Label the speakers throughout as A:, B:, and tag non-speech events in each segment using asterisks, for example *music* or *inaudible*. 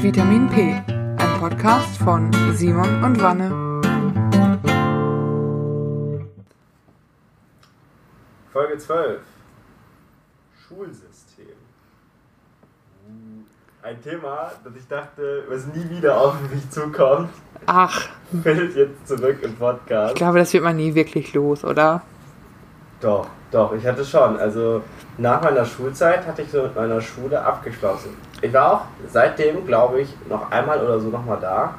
A: Vitamin P, ein Podcast von Simon und Wanne.
B: Folge 12. Schulsystem. Ein Thema, das ich dachte, was nie wieder auf mich zukommt,
A: Ach,
B: fällt jetzt zurück im Podcast.
A: ich glaube, das wird man nie wirklich los, oder?
B: Doch, doch, ich hatte schon. Also nach meiner Schulzeit hatte ich so mit meiner Schule abgeschlossen. Ich war auch seitdem, glaube ich, noch einmal oder so nochmal da.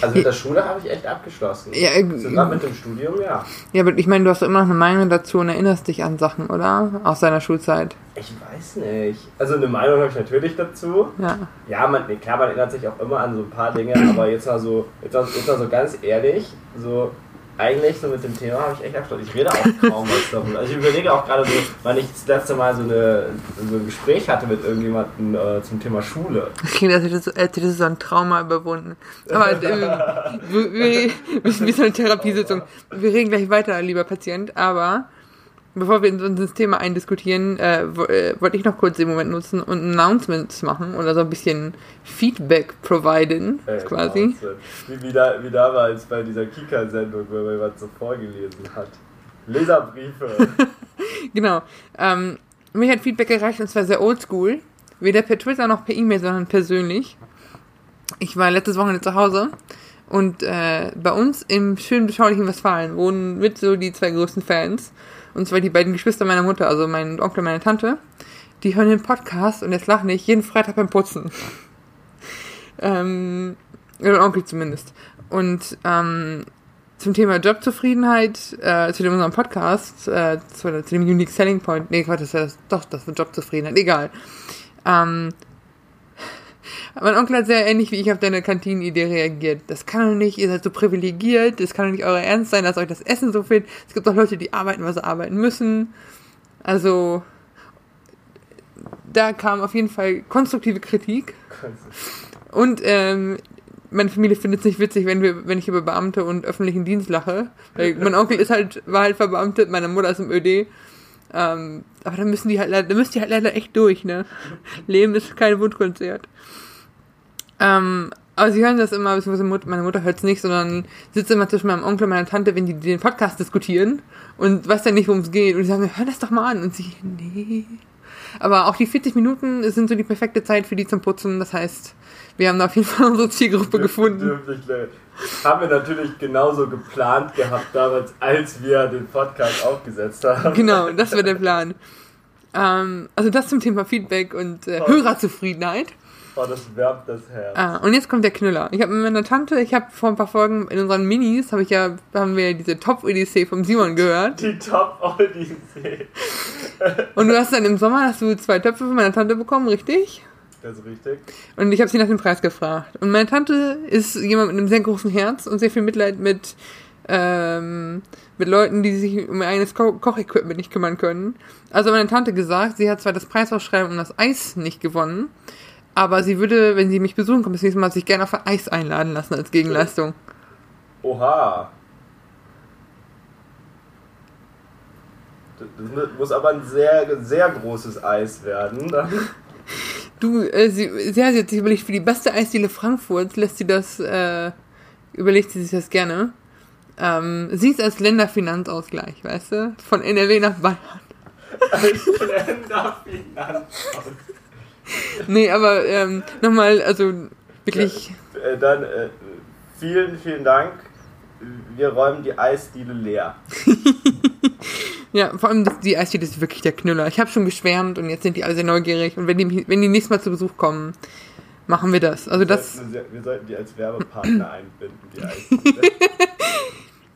B: Also mit der Schule habe ich echt abgeschlossen.
A: Ja, äh,
B: Sogar mit dem Studium, ja.
A: Ja, aber ich meine, du hast immer noch eine Meinung dazu und erinnerst dich an Sachen, oder? Aus deiner Schulzeit.
B: Ich weiß nicht. Also eine Meinung habe ich natürlich dazu.
A: Ja.
B: Ja, man, klar, man erinnert sich auch immer an so ein paar Dinge, aber jetzt mal so, jetzt mal, jetzt mal so ganz ehrlich, so eigentlich so mit dem Thema habe ich echt abgeschlossen. Ich rede auch kaum was darüber. Also ich überlege auch gerade so, wann ich das letzte Mal so, eine, so ein Gespräch hatte mit irgendjemandem äh, zum Thema Schule.
A: Das klingt, als hättest du, so ein Trauma überwunden. Aber äh, wir, wir, sind wie so eine Therapiesitzung. Wir reden gleich weiter, lieber Patient, aber bevor wir uns ins Thema eindiskutieren, äh, äh, wollte ich noch kurz den Moment nutzen und Announcements machen oder so ein bisschen Feedback providen,
B: Äh,
A: quasi.
B: Wahnsinn. Wie, wie, da, wie damals bei dieser Kika-Sendung, wo man jemand so vorgelesen hat. Leserbriefe. *laughs*
A: Genau. Ähm, mich hat Feedback erreicht und zwar sehr oldschool. Weder per Twitter noch per E-Mail, sondern persönlich. Ich war letztes Wochenende zu Hause und äh, bei uns im schönen beschaulichen Westfalen wohnen mit so die zwei größten Fans. Und zwar die beiden Geschwister meiner Mutter, also mein Onkel und meine Tante. Die hören den Podcast und jetzt lache ich jeden Freitag beim Putzen. ähm, oder Onkel zumindest. Und ähm, zum Thema Jobzufriedenheit, äh, zu dem unserem Podcast, äh, zu, zu dem Unique Selling Point, nee, Quatsch, das ist ja das, doch, das wird Jobzufriedenheit, egal. Ähm, mein Onkel hat sehr ähnlich wie ich auf deine Kantinenidee reagiert. Das kann doch nicht, ihr seid so privilegiert, das kann doch nicht euer Ernst sein, dass euch das Essen so fehlt. Es gibt doch Leute, die arbeiten, weil sie arbeiten müssen. Also, da kam auf jeden Fall konstruktive Kritik. Und ähm, meine Familie findet es nicht witzig, wenn wir, wenn ich über Beamte und öffentlichen Dienst lache. Weil *laughs* mein Onkel ist halt, war halt verbeamtet, meine Mutter ist im ÖD. Ähm, aber da müssen die halt leider, da müsst ihr halt leider echt durch, ne? *laughs* Leben ist kein Wundkonzert. Ähm, aber sie hören das immer, beziehungsweise meine Mutter hört es nicht, sondern sitzt immer zwischen meinem Onkel und meiner Tante, wenn die den Podcast diskutieren und weiß dann nicht, worum es geht. Und die sagen, hör das doch mal an. Und sie, nee. Aber auch die 40 Minuten sind so die perfekte Zeit für die zum Putzen. Das heißt, wir haben da auf jeden Fall *laughs* unsere Zielgruppe gefunden.
B: Haben wir natürlich genauso geplant gehabt damals, als wir den Podcast aufgesetzt haben.
A: Genau, das wäre der Plan. Ähm, also das zum Thema Feedback und äh, Hörerzufriedenheit.
B: Oh, das wärmt das Herz.
A: Ah, und jetzt kommt der Knüller. Ich habe mit meiner Tante, ich habe vor ein paar Folgen in unseren Minis, habe ich ja, haben wir diese Top-Odyssee vom Simon gehört.
B: Die Top Odyssee. *laughs*
A: Und du hast dann im Sommer hast du zwei Töpfe von meiner Tante bekommen, richtig?
B: Das ist richtig.
A: Und ich habe sie nach dem Preis gefragt. Und meine Tante ist jemand mit einem sehr großen Herz und sehr viel Mitleid mit, ähm, mit Leuten, die sich um ihr eigenes Ko Kochequipment nicht kümmern können. Also hat meine Tante gesagt, sie hat zwar das Preisausschreiben um das Eis nicht gewonnen, aber sie würde, wenn sie mich besuchen kommt, das nächste Mal sich gerne auf ein Eis einladen lassen als Gegenleistung.
B: Oha. Das muss aber ein sehr, sehr großes Eis werden. *laughs*
A: Du, äh, sie, sie hat sich überlegt, für die beste Eisdiele Frankfurts lässt sie das, äh, überlegt sie sich das gerne. Ähm, sie ist als Länderfinanzausgleich, weißt du? Von NRW nach Bayern.
B: Als Länderfinanzamt. *laughs*
A: Nee, aber ähm, nochmal, also wirklich,
B: Äh, dann äh, vielen, vielen Dank. Wir räumen die Eisdiele leer. *laughs*
A: ja, vor allem das, die Eisdiele ist wirklich der Knüller. Ich habe schon geschwärmt und jetzt sind die alle sehr neugierig. Und wenn die, wenn die nächstes Mal zu Besuch kommen, machen wir das. Also das,
B: Wir sollten, wir sollten die als Werbepartner *laughs* einbinden, die Eisdiele.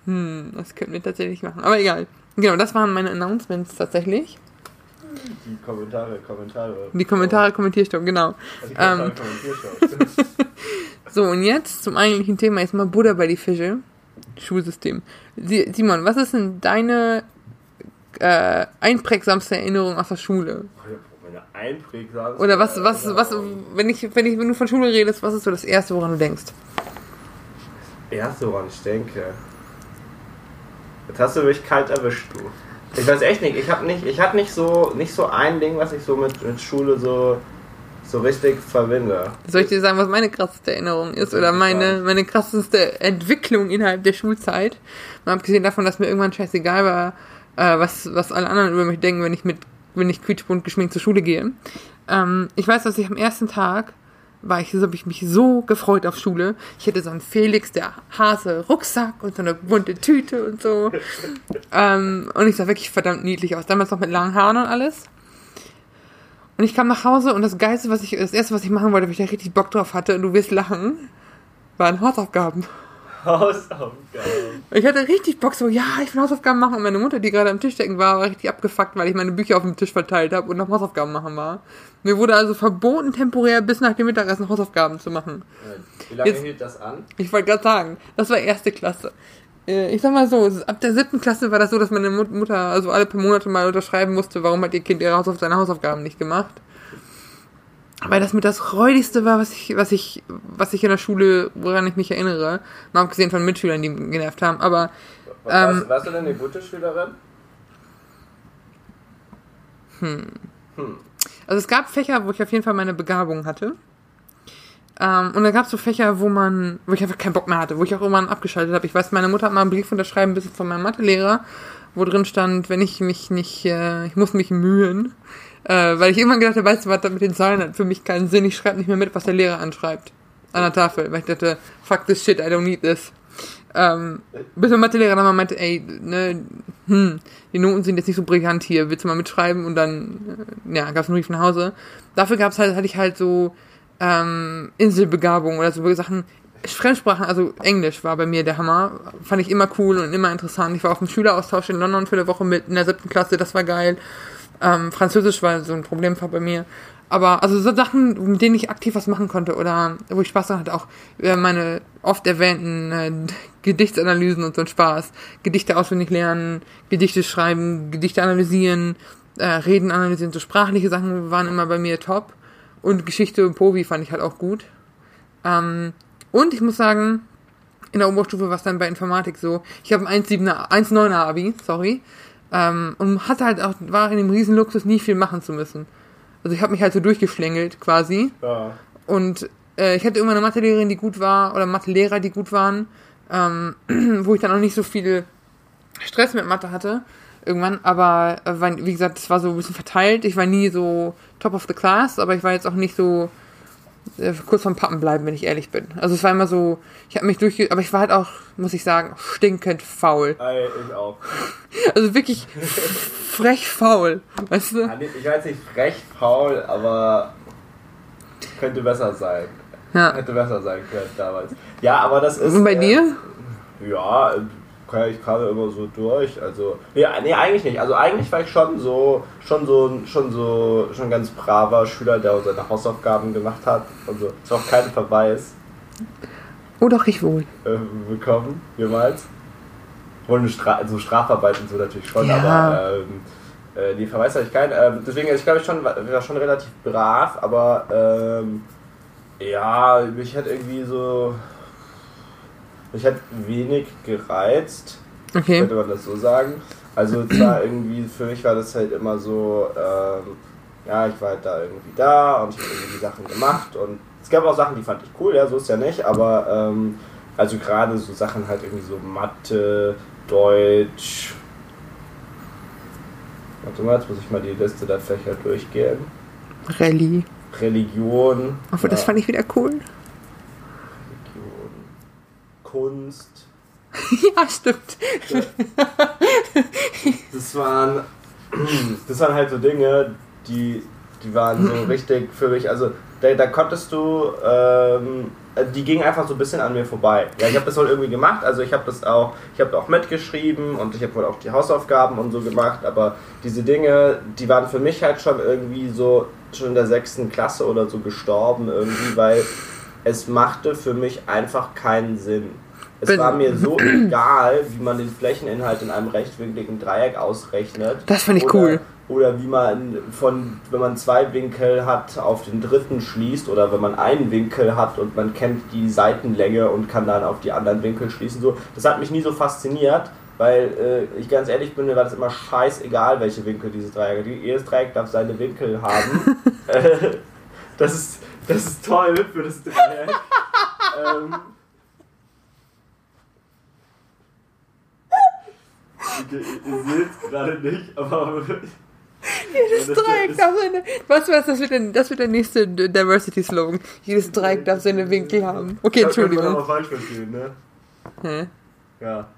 A: hm, das könnten wir tatsächlich machen. Aber egal. Genau, das waren meine Announcements tatsächlich.
B: Die Kommentare, Kommentare.
A: Die Kommentare, Kommentierstopp, genau.
B: Die Kommentare,
A: Ähm.
B: Kommentiershow. *laughs*
A: So, und jetzt zum eigentlichen Thema. Jetzt mal Buddha bei die Fische. Schulsystem. Si- Simon, was ist denn deine äh, einprägsamste Erinnerung aus der Schule?
B: Meine einprägsamste
A: Oder was, was, was, wenn ich, wenn ich, wenn du von Schule redest, was ist so das Erste, woran du denkst?
B: Erste, woran ich denke. Jetzt hast du mich kalt erwischt, du. Ich weiß echt nicht, ich habe nicht, ich hab nicht so nicht so ein Ding, was ich so mit, mit Schule so so richtig verbinde.
A: Soll ich dir sagen, was meine krasseste Erinnerung ist oder meine, meine krasseste Entwicklung innerhalb der Schulzeit? Mal abgesehen davon, dass mir irgendwann scheißegal war, äh, was, was alle anderen über mich denken, wenn ich mit, wenn ich quietschbunt geschminkt zur Schule gehe. Ähm, ich weiß, dass ich am ersten Tag war ich, habe ich mich so gefreut auf Schule. Ich hatte so einen Felix, der Hase Rucksack und so eine bunte Tüte und so. ähm, und ich sah wirklich verdammt niedlich aus. Damals noch mit langen Haaren und alles. Und ich kam nach Hause und das Geilste, was ich, das erste, was ich machen wollte, weil ich da richtig Bock drauf hatte, und du wirst lachen, waren Hausaufgaben.
B: Hausaufgaben.
A: Ich hatte richtig Bock, so, ja, ich will Hausaufgaben machen. Und meine Mutter, die gerade am Tisch decken war, war richtig abgefuckt, weil ich meine Bücher auf dem Tisch verteilt habe und noch Hausaufgaben machen war. Mir wurde also verboten, temporär bis nach dem Mittagessen Hausaufgaben zu machen.
B: Wie lange Jetzt, hielt das an?
A: Ich wollte gerade sagen, das war erste Klasse. Äh, ich sag mal so, ab der siebten Klasse war das so, dass meine Mutter also alle paar Monate mal unterschreiben musste, warum hat ihr Kind ihre Hausauf seine Hausaufgaben nicht gemacht. Weil das mit das Räudigste war, was ich, was ich, was ich in der Schule, woran ich mich erinnere. Mal abgesehen von Mitschülern, die genervt haben. Aber.
B: Ähm, warst, warst du denn eine gute Schülerin?
A: Hm. hm. Also es gab Fächer, wo ich auf jeden Fall meine Begabung hatte. Ähm, und dann gab es so Fächer, wo man, wo ich einfach keinen Bock mehr hatte, wo ich auch irgendwann abgeschaltet habe. Ich weiß, meine Mutter hat mal einen Brief unterschreiben müssen von meinem Mathelehrer, wo drin stand, wenn ich mich nicht, äh, ich muss mich mühen. Äh, weil ich irgendwann gedacht habe, weißt du was, mit den Zahlen hat für mich keinen Sinn. Ich schreibe nicht mehr mit, was der Lehrer anschreibt. An der Tafel. Weil ich dachte, fuck this shit, I don't need this. Ähm, bis mein Mathelehrer dann mal meinte, ey, ne, hm, die Noten sind jetzt nicht so brillant hier, willst du mal mitschreiben? Und dann, äh, ja, gab es einen Brief nach Hause. Dafür gab's halt, hatte ich halt so ähm, Inselbegabung oder so Sachen. Fremdsprachen, also Englisch war bei mir der Hammer. Fand ich immer cool und immer interessant. Ich war auf dem Schüleraustausch in London für eine Woche mit in der siebten Klasse, das war geil. Ähm, Französisch war so ein Problemfall bei mir. Aber also so Sachen, mit denen ich aktiv was machen konnte oder wo ich Spaß dran hatte, auch äh, meine oft erwähnten äh, *laughs* Gedichtsanalysen und so ein Spaß. Gedichte auswendig lernen, Gedichte schreiben, Gedichte analysieren, äh, Reden analysieren, so sprachliche Sachen waren immer bei mir top. Und Geschichte und Povi fand ich halt auch gut. Ähm, und ich muss sagen, in der Oberstufe war es dann bei Informatik so. Ich habe ein 1,7er, 1,9er Abi, sorry. Ähm, und hatte halt auch, war in dem Riesenluxus, nie viel machen zu müssen. Also ich habe mich halt so durchgeschlängelt quasi. Ja. Und äh, ich hatte immer eine Mathelehrerin, die gut war, oder Mathelehrer, die gut waren, ähm, *clears throat* wo ich dann auch nicht so viel Stress mit Mathe hatte irgendwann, aber äh, wie gesagt, es war so ein bisschen verteilt. Ich war nie so top of the class, aber ich war jetzt auch nicht so kurz vom Pappen bleiben, wenn ich ehrlich bin. Also es war immer so, ich habe mich durchge... Aber ich war halt auch, muss ich sagen, stinkend faul.
B: Ey, ich auch. *laughs*
A: Also wirklich frech faul, weißt du?
B: Ich weiß nicht frech faul, aber könnte besser sein. Ja. Hätte besser sein können damals. Ja, aber das ist...
A: Und bei äh, dir?
B: Ja, ich kam immer so durch. Also, nee, nee, eigentlich nicht. Also eigentlich war ich schon so, schon so, schon so, schon ganz braver Schüler, der seine Hausaufgaben gemacht hat. Also ist auch kein Verweis.
A: Oh doch, ich wohl.
B: Äh, bekommen, jemals. Wohl Stra also Strafarbeiten so natürlich schon, ja. aber ähm, äh, die Verweis hatte ich keinen. Ähm, deswegen, ich glaube, ich schon, war schon relativ brav, aber ähm, ja, mich hat irgendwie so mich hat wenig gereizt, okay. könnte man das so sagen. Also zwar irgendwie, für mich war das halt immer so, ähm, ja, ich war halt da irgendwie da und ich habe irgendwie Sachen gemacht und es gab auch Sachen, die fand ich cool, ja, so ist ja nicht, aber ähm, also gerade so Sachen halt irgendwie so Mathe, Deutsch. Warte mal, jetzt muss ich mal die Liste der Fächer durchgehen.
A: Rallye.
B: Religion.
A: Aber das fand ich wieder cool.
B: Kunst. *laughs*
A: ja, stimmt.
B: Das waren, das waren halt so Dinge, die, die waren so richtig für mich, also da, da konntest du, ähm, die gingen einfach so ein bisschen an mir vorbei. Ja, ich habe das wohl irgendwie gemacht, also ich habe das auch, ich habe auch mitgeschrieben und ich habe wohl auch die Hausaufgaben und so gemacht, aber diese Dinge, die waren für mich halt schon irgendwie so, schon in der sechsten Klasse oder so gestorben irgendwie, weil es machte für mich einfach keinen Sinn. Es Bin war mir so egal, wie man den Flächeninhalt in einem rechtwinkligen Dreieck ausrechnet.
A: Das finde ich oder, cool.
B: Oder wie man von, wenn man zwei Winkel hat, auf den dritten schließt oder wenn man einen Winkel hat und man kennt die Seitenlänge und kann dann auf die anderen Winkel schließen. So, das hat mich nie so fasziniert, weil äh, ich ganz ehrlich bin, mir war das immer scheißegal, welche Winkel dieses Dreieck hat. Jedes Dreieck darf seine Winkel haben. *laughs* Das ist, das ist toll für das Dreieck. ähm, ihr, ihr seht es gerade nicht, aber
A: jedes Dreieck darf seine. Was was das wird denn, das wird der nächste Diversity-Slogan. Jedes Dreieck darf seine Winkel haben. Okay, Entschuldigung. Das kann man falsch verstehen, ne? Hä? Ja.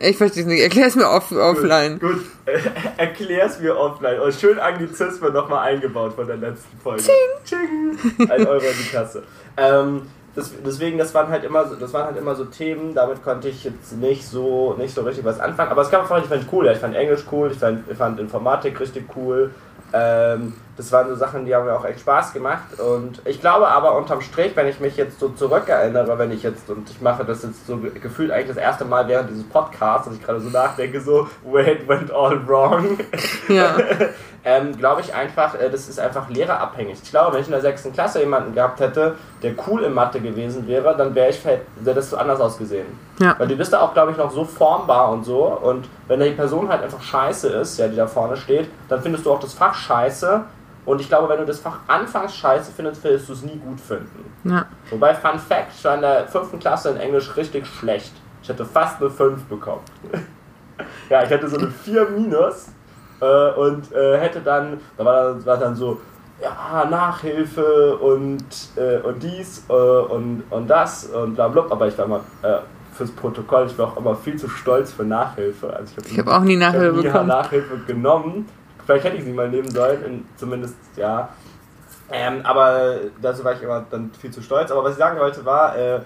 A: Ich verstehe es nicht. Erklär es mir off offline.
B: Gut, *laughs* gut. erklär es mir offline. Und schön Anglizismen nochmal eingebaut von der letzten Folge. Ching! Ching! Ein Euro in die Kasse. Ähm, das, deswegen, das waren halt immer so, das waren halt immer so Themen, damit konnte ich jetzt nicht so, nicht so richtig was anfangen. Aber es kam einfach, ich fand cool, ich fand Englisch cool, ich fand, ich fand Informatik richtig cool. Ähm, das waren so Sachen, die haben mir auch echt Spaß gemacht. Und ich glaube aber unterm Strich, wenn ich mich jetzt so zurückerinnere, wenn ich jetzt, und ich mache das jetzt so gefühlt eigentlich das erste Mal während dieses Podcasts, dass ich gerade so nachdenke, so, where it went all wrong. *laughs* Ja. *laughs* ähm, glaube ich einfach, äh, das ist einfach lehrerabhängig. Ich glaube, wenn ich in der sechsten Klasse jemanden gehabt hätte, der cool in Mathe gewesen wäre, dann wäre ich wäre das so anders ausgesehen. Ja. Weil du bist da auch, glaube ich, noch so formbar und so. Und wenn die Person halt einfach scheiße ist, ja, die da vorne steht, dann findest du auch das Fach scheiße. Und ich glaube, wenn du das Fach anfangs scheiße findest, wirst du es nie gut finden. Ja. Wobei, Fun Fact, ich war in der fünften Klasse in Englisch richtig schlecht. Ich hätte fast eine 5 bekommen. *laughs* ja, ich hätte so eine 4 minus äh, und äh, hätte dann, da war, war dann so, ja, Nachhilfe und, äh, und dies äh, und, und das und bla bla, aber ich war immer äh, fürs Protokoll, ich war auch immer viel zu stolz für Nachhilfe.
A: Also ich habe hab auch nie Nachhilfe
B: nie bekommen. Nachhilfe genommen. Vielleicht hätte ich sie mal nehmen sollen, in, zumindest, ja. Ähm, aber dazu war ich immer dann viel zu stolz. Aber was ich sagen wollte war, äh,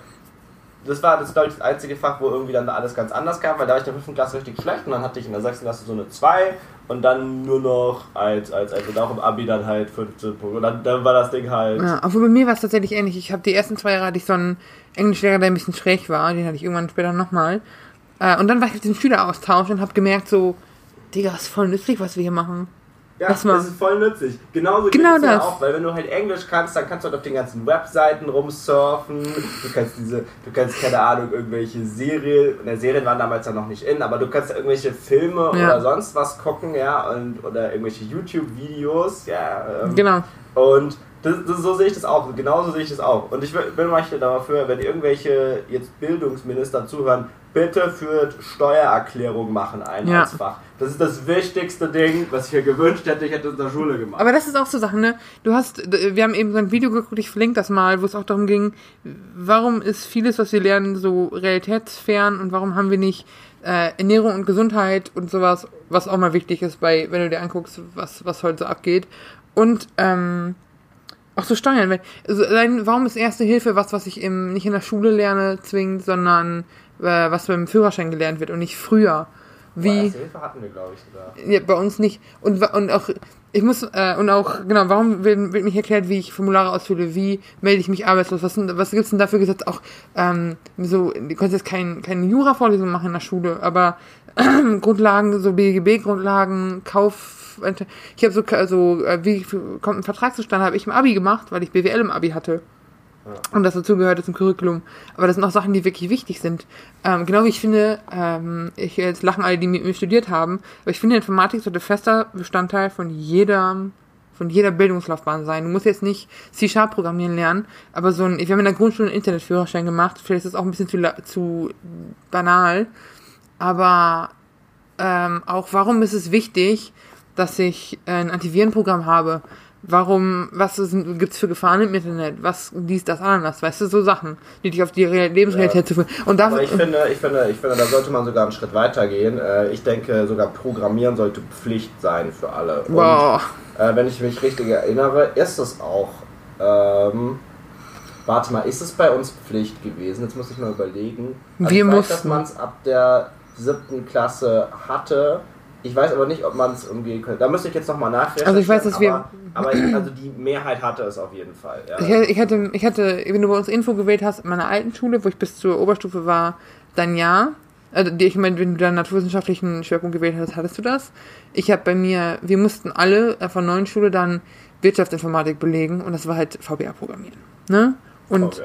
B: das war das, glaube ich, das einzige Fach, wo irgendwie dann alles ganz anders kam, weil da war ich in der 5. Klasse richtig schlecht und dann hatte ich in der 6. Klasse so eine 2 und dann nur noch als, als, als und auch im Abi dann halt 15 Punkte. Dann, dann war das Ding halt.
A: Ja, obwohl bei mir war es tatsächlich ähnlich. Ich habe die ersten zwei Jahre hatte ich so einen Englischlehrer, der ein bisschen schräg war, den hatte ich irgendwann später nochmal. Äh, und dann war ich auf diesem Schüleraustausch und habe gemerkt, so, Digga, ist voll nützlich, was wir hier machen.
B: Ja, das ist voll nützlich. Genauso
A: genau
B: das. Ja auch, weil wenn du halt Englisch kannst, dann kannst du halt auf den ganzen Webseiten rumsurfen. Du kannst diese, du kannst keine Ahnung, irgendwelche Serien, ne, Serien waren damals ja noch nicht in, aber du kannst irgendwelche Filme ja. oder sonst was gucken, ja, und oder irgendwelche YouTube-Videos, ja. Ähm, genau. Und das, das, so sehe ich das auch, genauso sehe ich das auch. Und ich bin manchmal dafür, wenn irgendwelche jetzt Bildungsminister zuhören, bitte führt Steuererklärung machen ein ja. als Fach. Das ist das wichtigste Ding, was ich mir gewünscht hätte, ich hätte es in der Schule gemacht.
A: Aber das ist auch so Sachen, ne? Du hast, wir haben eben so ein Video geguckt, ich verlinke das mal, wo es auch darum ging, warum ist vieles, was wir lernen, so realitätsfern und warum haben wir nicht äh, Ernährung und Gesundheit und sowas, was auch mal wichtig ist bei, wenn du dir anguckst, was, was heute so abgeht. Und, ähm, auch so Steuern, weil, also, warum ist Erste Hilfe was, was ich im, nicht in der Schule lerne, zwingend, sondern was beim Führerschein gelernt wird und nicht früher? Wie, Hilfe hatten wir, glaube ich, sogar. Ja, bei uns nicht. Und, und auch, ich muss, äh, und auch, genau, warum wird, wird mich erklärt, wie ich Formulare ausfülle, wie melde ich mich arbeitslos, was, was gibt's denn dafür gesetzt? Auch, ähm, so, du kannst jetzt kein, keine Jura-Vorlesung machen in der Schule, aber äh, *clears throat* Grundlagen, so BGB-Grundlagen, Kauf, ich habe so, also, wie kommt ein Vertrag zustande, habe ich im Abi gemacht, weil ich BWL im Abi hatte. Und das dazu gehörte zum Curriculum. Aber das sind auch Sachen, die wirklich wichtig sind. Ähm, genau wie ich finde, ähm, ich jetzt lachen alle, die mit mir studiert haben, aber ich finde, Informatik sollte fester Bestandteil von jedem von jeder Bildungslaufbahn sein. Du musst jetzt nicht C-Sharp programmieren lernen, aber so ein, wir haben in der Grundschule einen Internetführerschein gemacht, vielleicht ist das auch ein bisschen zu, zu banal, aber ähm, auch warum ist es wichtig, dass ich ein Antivirenprogramm habe. Warum, was gibt es für Gefahren im Internet? Was dies, das, anders? Weißt du, so Sachen, die dich auf die Lebensrealität ja. zu führen.
B: Und Aber ich finde, ich finde, ich finde, da sollte man sogar einen Schritt weiter gehen. Äh, ich denke, sogar Programmieren sollte Pflicht sein für alle. Wow. Und, äh, wenn ich mich richtig erinnere, ist es auch. Ähm, warte mal, ist es bei uns Pflicht gewesen? Jetzt muss ich mal überlegen.
A: Also Wir mussten.
B: dass man es ab der siebten Klasse hatte ich weiß aber nicht, ob man es umgehen könnte. Da müsste ich jetzt nochmal nachdenken.
A: Also ich weiß, dass wir...
B: Aber ich, also die Mehrheit hatte es auf jeden Fall. Ja.
A: Ich, ich, hatte, ich hatte, wenn du bei uns Info gewählt hast, in meiner alten Schule, wo ich bis zur Oberstufe war, dann ja. Also ich meine, wenn du dann naturwissenschaftlichen Schwerpunkt gewählt hast, hattest du das. Ich habe bei mir, wir mussten alle von neuen Schule dann Wirtschaftsinformatik belegen und das war halt VBA programmieren. Ne? Und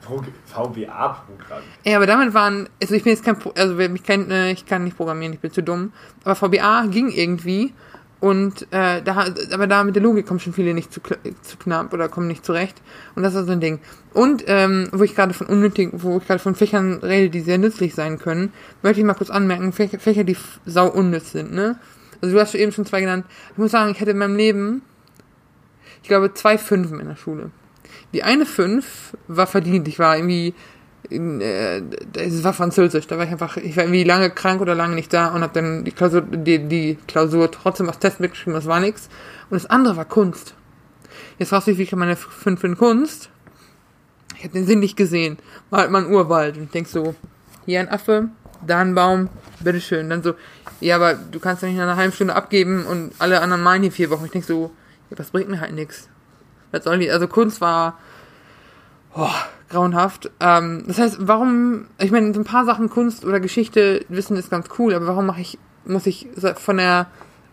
B: VBA-Programm.
A: Ja, aber damit waren, also ich bin jetzt kein, also wer mich kennt, ne, ich kann nicht programmieren, ich bin zu dumm. Aber VBA ging irgendwie Und äh, da, aber da mit der Logik kommen schon viele nicht zu, zu knapp oder kommen nicht zurecht. Und das ist so ein Ding. Und ähm, wo ich gerade von unnötigen, wo ich gerade von Fächern rede, die sehr nützlich sein können, möchte ich mal kurz anmerken, Fächer, Fächer die sau unnütz sind, ne? Also du hast eben schon zwei genannt. Ich muss sagen, ich hatte in meinem Leben, ich glaube, zwei Fünfen in der Schule. Die eine Fünf war verdient. Ich war irgendwie äh, es war Französisch, da war ich einfach, ich war irgendwie lange krank oder lange nicht da und habe dann die Klausur, die, die Klausur trotzdem als Test mitgeschrieben, das war nichts. Und das andere war Kunst. Jetzt fragst du dich, wie kann meine 5 in Kunst? Ich habe den Sinn nicht gesehen. War halt mal ein Urwald und ich denk so, hier ein Affe, da ein Baum, bitteschön. Dann so, ja, aber du kannst ja nicht nach einer halben Stunde abgeben und alle anderen malen hier vier Wochen. Ich denk so, ja, das bringt mir halt nichts. Was soll die? Also Kunst war, oh, grauenhaft. Ähm, das heißt, warum, ich meine, so ein paar Sachen Kunst oder Geschichte wissen ist ganz cool, aber warum mache ich, muss ich von der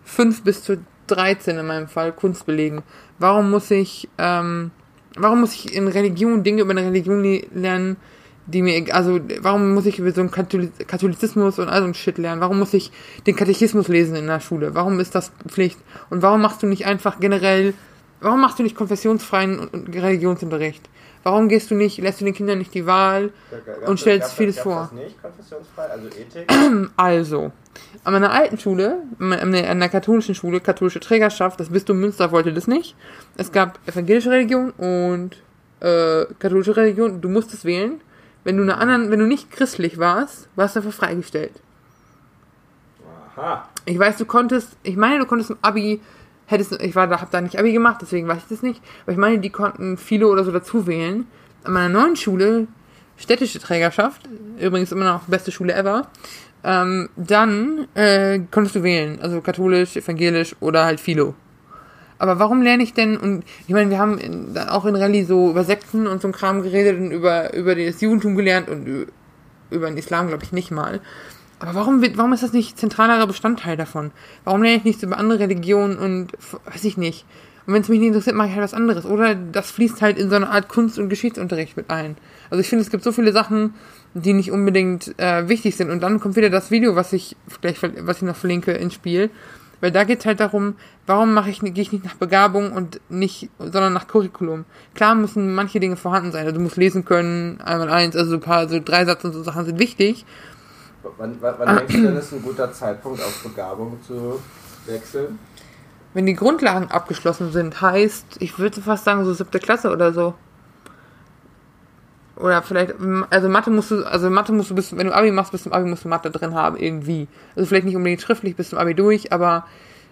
A: 5 bis zu 13 in meinem Fall Kunst belegen? Warum muss ich, ähm, warum muss ich in Religion Dinge über eine Religion lernen, die mir, also warum muss ich über so einen Katholizismus und all so ein Shit lernen? Warum muss ich den Katechismus lesen in der Schule? Warum ist das Pflicht? Und warum machst du nicht einfach generell, warum machst du nicht konfessionsfreien Religionsunterricht? Warum gehst du nicht, lässt du den Kindern nicht die Wahl gab, und stellst gab, vieles gab vor? Das nicht konfessionsfrei, also Ethik? *clears throat* Also, an meiner alten Schule, an der katholischen Schule, katholische Trägerschaft, das Bistum Münster wollte das nicht. Es gab evangelische Religion und äh, katholische Religion. Du musstest wählen. Wenn du eine anderen, wenn du nicht christlich warst, warst du dafür freigestellt. Aha. Ich weiß, du konntest, ich meine, du konntest im Abi hättest, ich war da, hab da nicht Abi gemacht, deswegen weiß ich das nicht. Aber ich meine, die konnten viele oder so dazu wählen. An meiner neuen Schule, städtische Trägerschaft, übrigens immer noch beste Schule ever, ähm, dann äh, konntest du wählen. Also katholisch, evangelisch oder halt Philo. Aber warum lerne ich denn, und ich meine, wir haben in, auch in Rallye so über Sekten und so Kram geredet und über, über das Judentum gelernt und über den Islam, glaube ich, nicht mal. Aber warum, wird, warum ist das nicht zentralerer Bestandteil davon? Warum lerne ich nichts über andere Religionen und weiß ich nicht. Und wenn es mich nicht interessiert, mache ich halt was anderes. Oder das fließt halt in so eine Art Kunst- und Geschichtsunterricht mit ein. Also ich finde, es gibt so viele Sachen, die nicht unbedingt äh, wichtig sind. Und dann kommt wieder das Video, was ich gleich, was ich noch verlinke, ins Spiel. Weil da geht es halt darum, warum mache ich, gehe ich nicht nach Begabung und nicht, sondern nach Curriculum. Klar müssen manche Dinge vorhanden sein. Also du musst lesen können, einmal eins, also ein paar, so drei Satz und so Sachen sind wichtig.
B: Wann, wann, wann denkst du denn, ist ein guter Zeitpunkt, auf Begabung zu wechseln?
A: Wenn die Grundlagen abgeschlossen sind, heißt, ich würde fast sagen, so siebte Klasse oder so. Oder vielleicht, also Mathe musst du, also Mathe musst du bis, wenn du Abi machst, bis zum Abi musst du Mathe drin haben, irgendwie. Also vielleicht nicht unbedingt schriftlich bis zum Abi durch, aber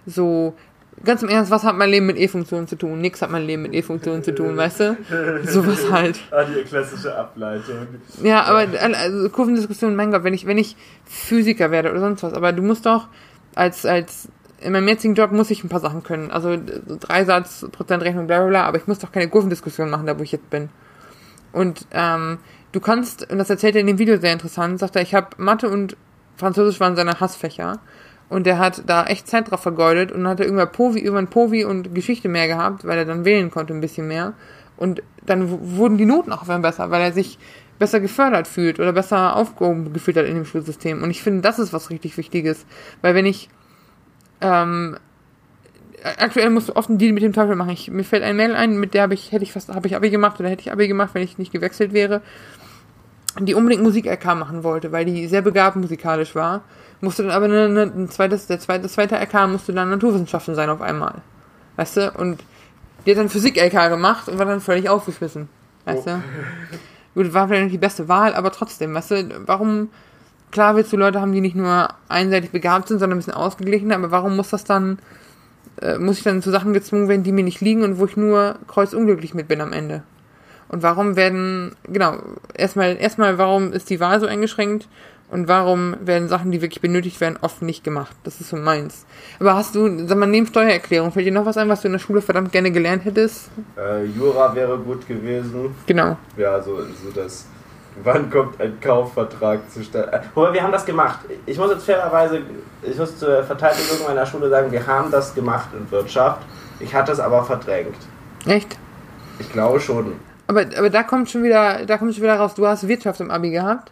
A: so ganz im Ernst, was hat mein Leben mit E-Funktionen zu tun? Nix hat mein Leben mit E-Funktionen zu tun, weißt du? *laughs* Sowas halt.
B: Ah, die klassische Ableitung.
A: Ja, aber also Kurvendiskussion, mein Gott, wenn ich, wenn ich Physiker werde oder sonst was, aber du musst doch als, als in meinem jetzigen Job muss ich ein paar Sachen können. Also Dreisatz, Prozentrechnung, bla bla bla, aber ich muss doch keine Kurvendiskussion machen, da wo ich jetzt bin. Und ähm, du kannst, und das erzählt er in dem Video sehr interessant, sagt er, ich habe Mathe und Französisch waren seine Hassfächer. Und der hat da echt Zeit drauf vergeudet und hatte irgendwann Povi, irgendwann Povi und Geschichte mehr gehabt, weil er dann wählen konnte ein bisschen mehr. Und dann wurden die Noten auch besser, weil er sich besser gefördert fühlt oder besser aufgehoben gefühlt hat in dem Schulsystem. Und ich finde, das ist was richtig Wichtiges. Weil wenn ich ähm, aktuell musst du oft einen Deal mit dem Teufel machen. Ich, mir fällt ein Mail ein, mit der habe ich, hätte ich fast, habe ich Abi gemacht oder hätte ich Abi gemacht, wenn ich nicht gewechselt wäre, die unbedingt Musik-LK machen wollte, weil die sehr begabt musikalisch war musste dann aber eine, eine, ein zweites, der zweite, das zweite LK musste dann Naturwissenschaften sein auf einmal. Weißt du? Und die hat dann Physik-LK gemacht und war dann völlig aufgeschmissen. Weißt oh. du? Gut, war vielleicht nicht die beste Wahl, aber trotzdem, weißt du, warum, klar willst du Leute haben, die nicht nur einseitig begabt sind, sondern ein bisschen ausgeglichener, aber warum muss das dann, äh, muss ich dann zu Sachen gezwungen werden, die mir nicht liegen und wo ich nur kreuzunglücklich mit bin am Ende? Und warum werden, genau, erstmal, erstmal, warum ist die Wahl so eingeschränkt? Und warum werden Sachen, die wirklich benötigt werden, oft nicht gemacht? Das ist so meins. Aber hast du, sag mal, neben Steuererklärung, fällt dir noch was ein, was du in der Schule verdammt gerne gelernt hättest?
B: Äh, Jura wäre gut gewesen.
A: Genau.
B: Ja, so, so das. Wann kommt ein Kaufvertrag zustande? Äh, wobei, wir haben das gemacht. Ich muss jetzt fairerweise, ich muss zur Verteidigung meiner Schule sagen, wir haben das gemacht in Wirtschaft. Ich hatte es aber verdrängt.
A: Echt?
B: Ich glaube schon.
A: Aber, aber da kommt schon wieder, da kommt schon wieder raus, du hast Wirtschaft im Abi gehabt.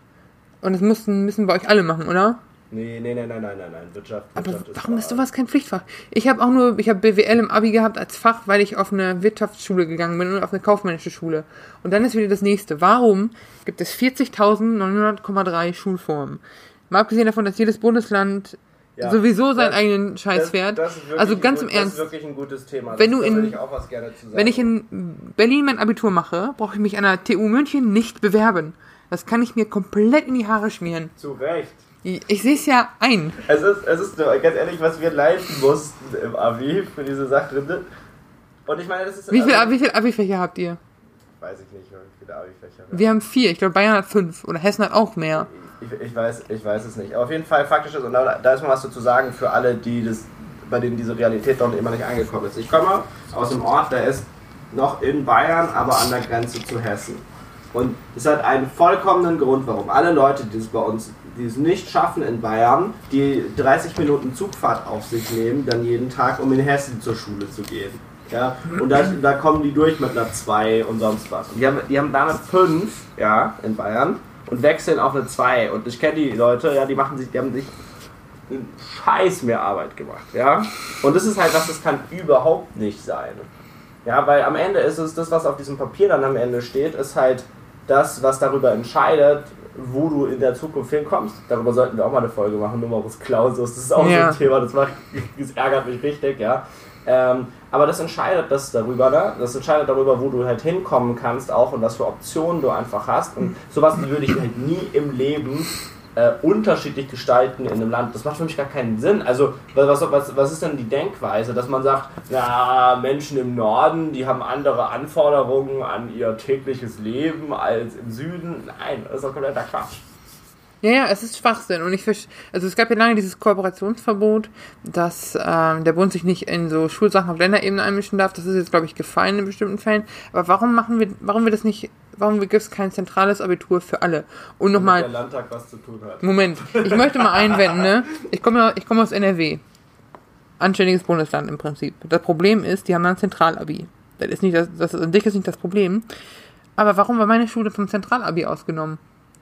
A: Und das müssen, müssen bei euch alle machen, oder?
B: Nee, nee, nee, nein, nein, nein, nein. Wirtschaft.
A: Aber
B: Wirtschaft
A: warum ist sowas kein Pflichtfach? Ich habe auch nur, ich habe BWL im Abi gehabt als Fach, weil ich auf eine Wirtschaftsschule gegangen bin und auf eine kaufmännische Schule. Und dann ist wieder das nächste. Warum gibt es 40.900,3 Schulformen? Mal abgesehen davon, dass jedes Bundesland
B: Ja,
A: sowieso seinen
B: das-
A: eigenen Scheiß fährt.
B: das ist wirklich
A: Also ganz
B: gut-
A: im Ernst.
B: Das ist wirklich ein gutes Thema.
A: Wenn
B: das,
A: du in-
B: ich auch was gerne zu sagen.
A: Wenn ich in Berlin mein Abitur mache, brauche ich mich an der TU München nicht bewerben. Das kann ich mir komplett in die Haare schmieren.
B: Zu Recht.
A: Ich, ich sehe es ja ein.
B: Es ist, es ist nur, ganz ehrlich, was wir leisten mussten im Abi für diese Sachrinne. Und ich meine, das ist.
A: Wie viele
B: also,
A: wie viel Abi-Fächer habt ihr?
B: Weiß ich nicht, wie viele Abi-Fächer wir
A: haben vier. Ich glaube, Bayern hat fünf. Oder Hessen hat auch mehr.
B: Ich, ich, weiß, ich weiß es nicht. Aber auf jeden Fall faktisch ist, und da, da ist mal was zu sagen für alle, die das, bei denen diese Realität noch immer nicht angekommen ist. Ich komme aus einem Ort, der ist noch in Bayern, aber an der Grenze zu Hessen. Und es hat einen vollkommenen Grund, warum alle Leute, die es bei uns, die es nicht schaffen in Bayern, die 30 Minuten Zugfahrt auf sich nehmen, dann jeden Tag, um in Hessen zur Schule zu gehen. Ja, und da, da kommen die durch mit einer 2 und sonst was. Und die haben, die haben da eine 5, ja, in Bayern und wechseln auf eine 2. Und ich kenne die Leute, ja, die machen sich, die haben sich Scheiß mehr Arbeit gemacht, ja. Und das ist halt was, das kann überhaupt nicht sein. Ja, weil am Ende ist es das, was auf diesem Papier dann am Ende steht, ist halt das, was darüber entscheidet, wo du in der Zukunft hinkommst. Darüber sollten wir auch mal eine Folge machen, Numerus Clausus. Das ist auch
A: Ja.
B: so ein Thema, das, macht, das ärgert mich richtig, ja. Ähm, aber das entscheidet das darüber, ne? Das entscheidet darüber, wo du halt hinkommen kannst auch und was für Optionen du einfach hast. Und sowas würde ich halt nie im Leben äh, unterschiedlich gestalten in einem Land. Das macht für mich gar keinen Sinn. Also, was, was, was ist denn die Denkweise, dass man sagt, na, Menschen im Norden, die haben andere Anforderungen an ihr tägliches Leben als im Süden? Nein, das ist doch kompletter Quatsch.
A: Ja, ja, es ist Schwachsinn. Und ich also es gab ja lange dieses Kooperationsverbot, dass ähm, der Bund sich nicht in so Schulsachen auf Länderebene einmischen darf. Das ist jetzt, glaube ich, gefallen in bestimmten Fällen. Aber warum machen wir, warum wir das nicht, warum gibt es kein zentrales Abitur für alle? Und nochmal,
B: der Landtag was zu tun hat.
A: Moment, ich möchte mal einwenden, ne? Ich komme, ich komme aus NRW. Anständiges Bundesland im Prinzip. Das Problem ist, die haben dann Zentralabi. Das ist nicht das, das ist, an sich ist nicht das Problem. Aber warum war meine Schule vom Zentralabi ausgenommen?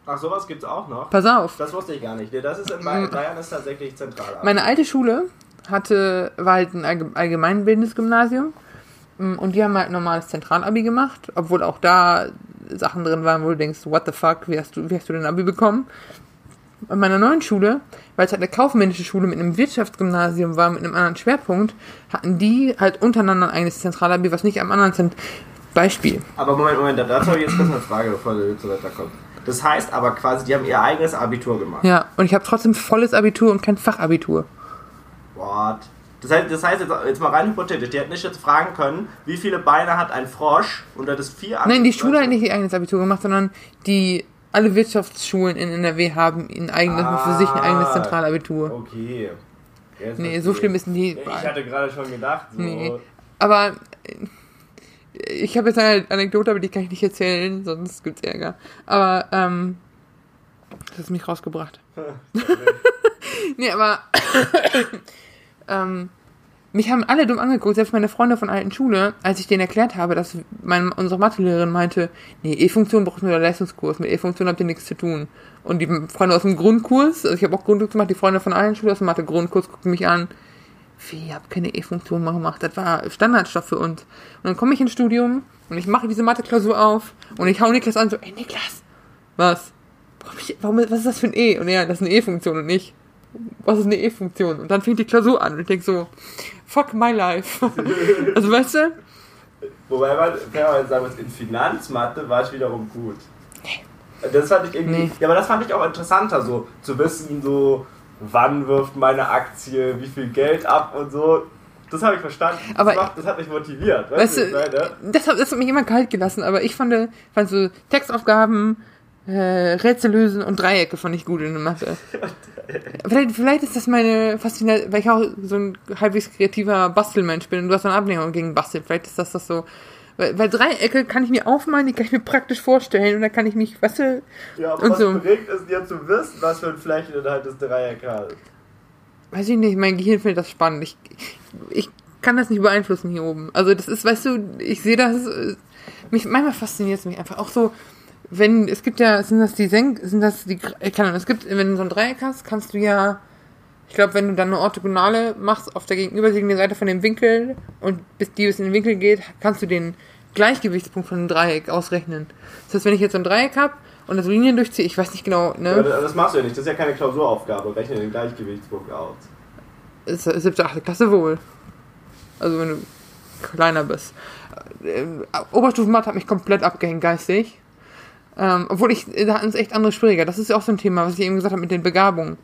B: Ach, sowas gibt's auch noch?
A: Pass auf.
B: Das wusste ich gar nicht. Das ist in Bayern, Bayern ist tatsächlich zentral.
A: Meine alte Schule hatte, war halt ein allge- allgemeinbildendes Gymnasium. Mm, Und die haben halt ein normales Zentralabi gemacht, obwohl auch da Sachen drin waren, wo du denkst, what the fuck, wie hast du, wie hast du denn Abi bekommen? An meiner neuen Schule, weil es halt eine kaufmännische Schule mit einem Wirtschaftsgymnasium war, mit einem anderen Schwerpunkt, hatten die halt untereinander ein eigenes Zentralabi, was nicht am anderen Zent Beispiel.
B: Aber Moment, Moment, dazu habe ich jetzt kurz eine Frage, bevor du zu weiter kommt. Das heißt aber quasi, die haben ihr eigenes Abitur gemacht.
A: Ja, und ich habe trotzdem volles Abitur und kein Fachabitur.
B: What? Das heißt, das heißt jetzt, jetzt mal rein hypothetisch, die hätten nicht jetzt fragen können, wie viele Beine hat ein Frosch und das ist vier
A: Nein, die Schule hat nicht ihr eigenes Abitur gemacht, sondern die alle Wirtschaftsschulen in NRW haben ein eigenes, für sich ein eigenes
B: Ah.
A: Zentralabitur.
B: Okay. Jetzt
A: Nee, so schlimm ist die.
B: Ich hatte gerade schon gedacht, so.
A: Nee. Aber äh, ich habe jetzt eine Anekdote, aber die kann ich nicht erzählen, sonst gibt's Ärger. Aber ähm, das hat mich rausgebracht. *laughs* *laughs* nee, aber ähm, mich haben alle dumm angeguckt, selbst meine Freunde von alten Schule, als ich denen erklärt habe, dass mein, unsere Mathelehrerin meinte, nee, E-Funktion braucht nur der Leistungskurs, mit E-Funktion habt ihr nichts zu tun. Und die Freunde aus dem Grundkurs, also ich habe auch Grundkurs gemacht, die Freunde von allen Schule aus dem Mathe-Grundkurs gucken mich an, wie, ihr habt keine E-Funktion mal gemacht, das war Standardstoff für uns. Und dann komme ich ins Studium und ich mache diese Mathe-Klausur auf und ich hau Niklas an, so, ey Niklas, was? Warum, was ist das für ein E? Und ja, das ist eine E-Funktion und nicht, was ist eine E-Funktion? Und dann fängt die Klausur an und ich denk so, fuck my life. *laughs* also weißt du,
B: Wobei man, fairerweise sagen muss, in Finanzmathe war ich wiederum gut. Das fand ich irgendwie.
A: Nee.
B: Ja, aber das fand ich auch interessanter, so zu wissen, so wann wirft meine Aktie wie viel Geld ab und so. Das habe ich verstanden.
A: Aber-
B: das, macht, das hat mich motiviert.
A: weißt
B: wie ich
A: du,
B: meine?
A: das hat, das hat mich immer kalt gelassen, aber ich fand, fand so Textaufgaben, äh, Rätsel lösen und Dreiecke fand ich gut in der Mathe. *laughs* vielleicht, vielleicht ist das meine Faszination, weil ich auch so ein halbwegs kreativer Bastelmensch bin und du hast eine Abnehmung gegen Basteln. Vielleicht ist das das so. Weil, weil Dreiecke kann ich mir aufmalen, die kann ich mir praktisch vorstellen und dann kann ich mich, weißt du,
B: Ja, aber
A: und
B: was
A: so.
B: bringt es dir zu wissen, was für ein Flächeninhalt das Dreieck hat?
A: weiß ich nicht, mein Gehirn findet das spannend. Ich, ich kann das nicht beeinflussen hier oben. Also das ist, weißt du, ich sehe das, äh, mich, manchmal fasziniert es mich einfach auch so, wenn, es gibt ja, sind das die Senk, sind das die, ich kann, es gibt, wenn du so ein Dreieck hast, kannst du ja, ich glaube, wenn du dann eine Orthogonale machst auf der gegenüberliegenden Seite von dem Winkel und bis die bis in den Winkel geht, kannst du den Gleichgewichtspunkt von einem Dreieck ausrechnen. Das heißt, wenn ich jetzt so ein Dreieck habe und das Linien durchziehe, ich weiß nicht genau, ne?
B: Ja, das machst du ja nicht, das ist ja keine Klausuraufgabe, rechne den Gleichgewichtspunkt aus.
A: Ist, siebte, achte Klasse wohl. Also wenn du kleiner bist. Äh, Oberstufenmathe hat mich komplett abgehängt geistig. Ähm, obwohl ich, da hatten es echt andere Schwieriger. Das ist ja auch so ein Thema, was ich eben gesagt habe mit den Begabungen.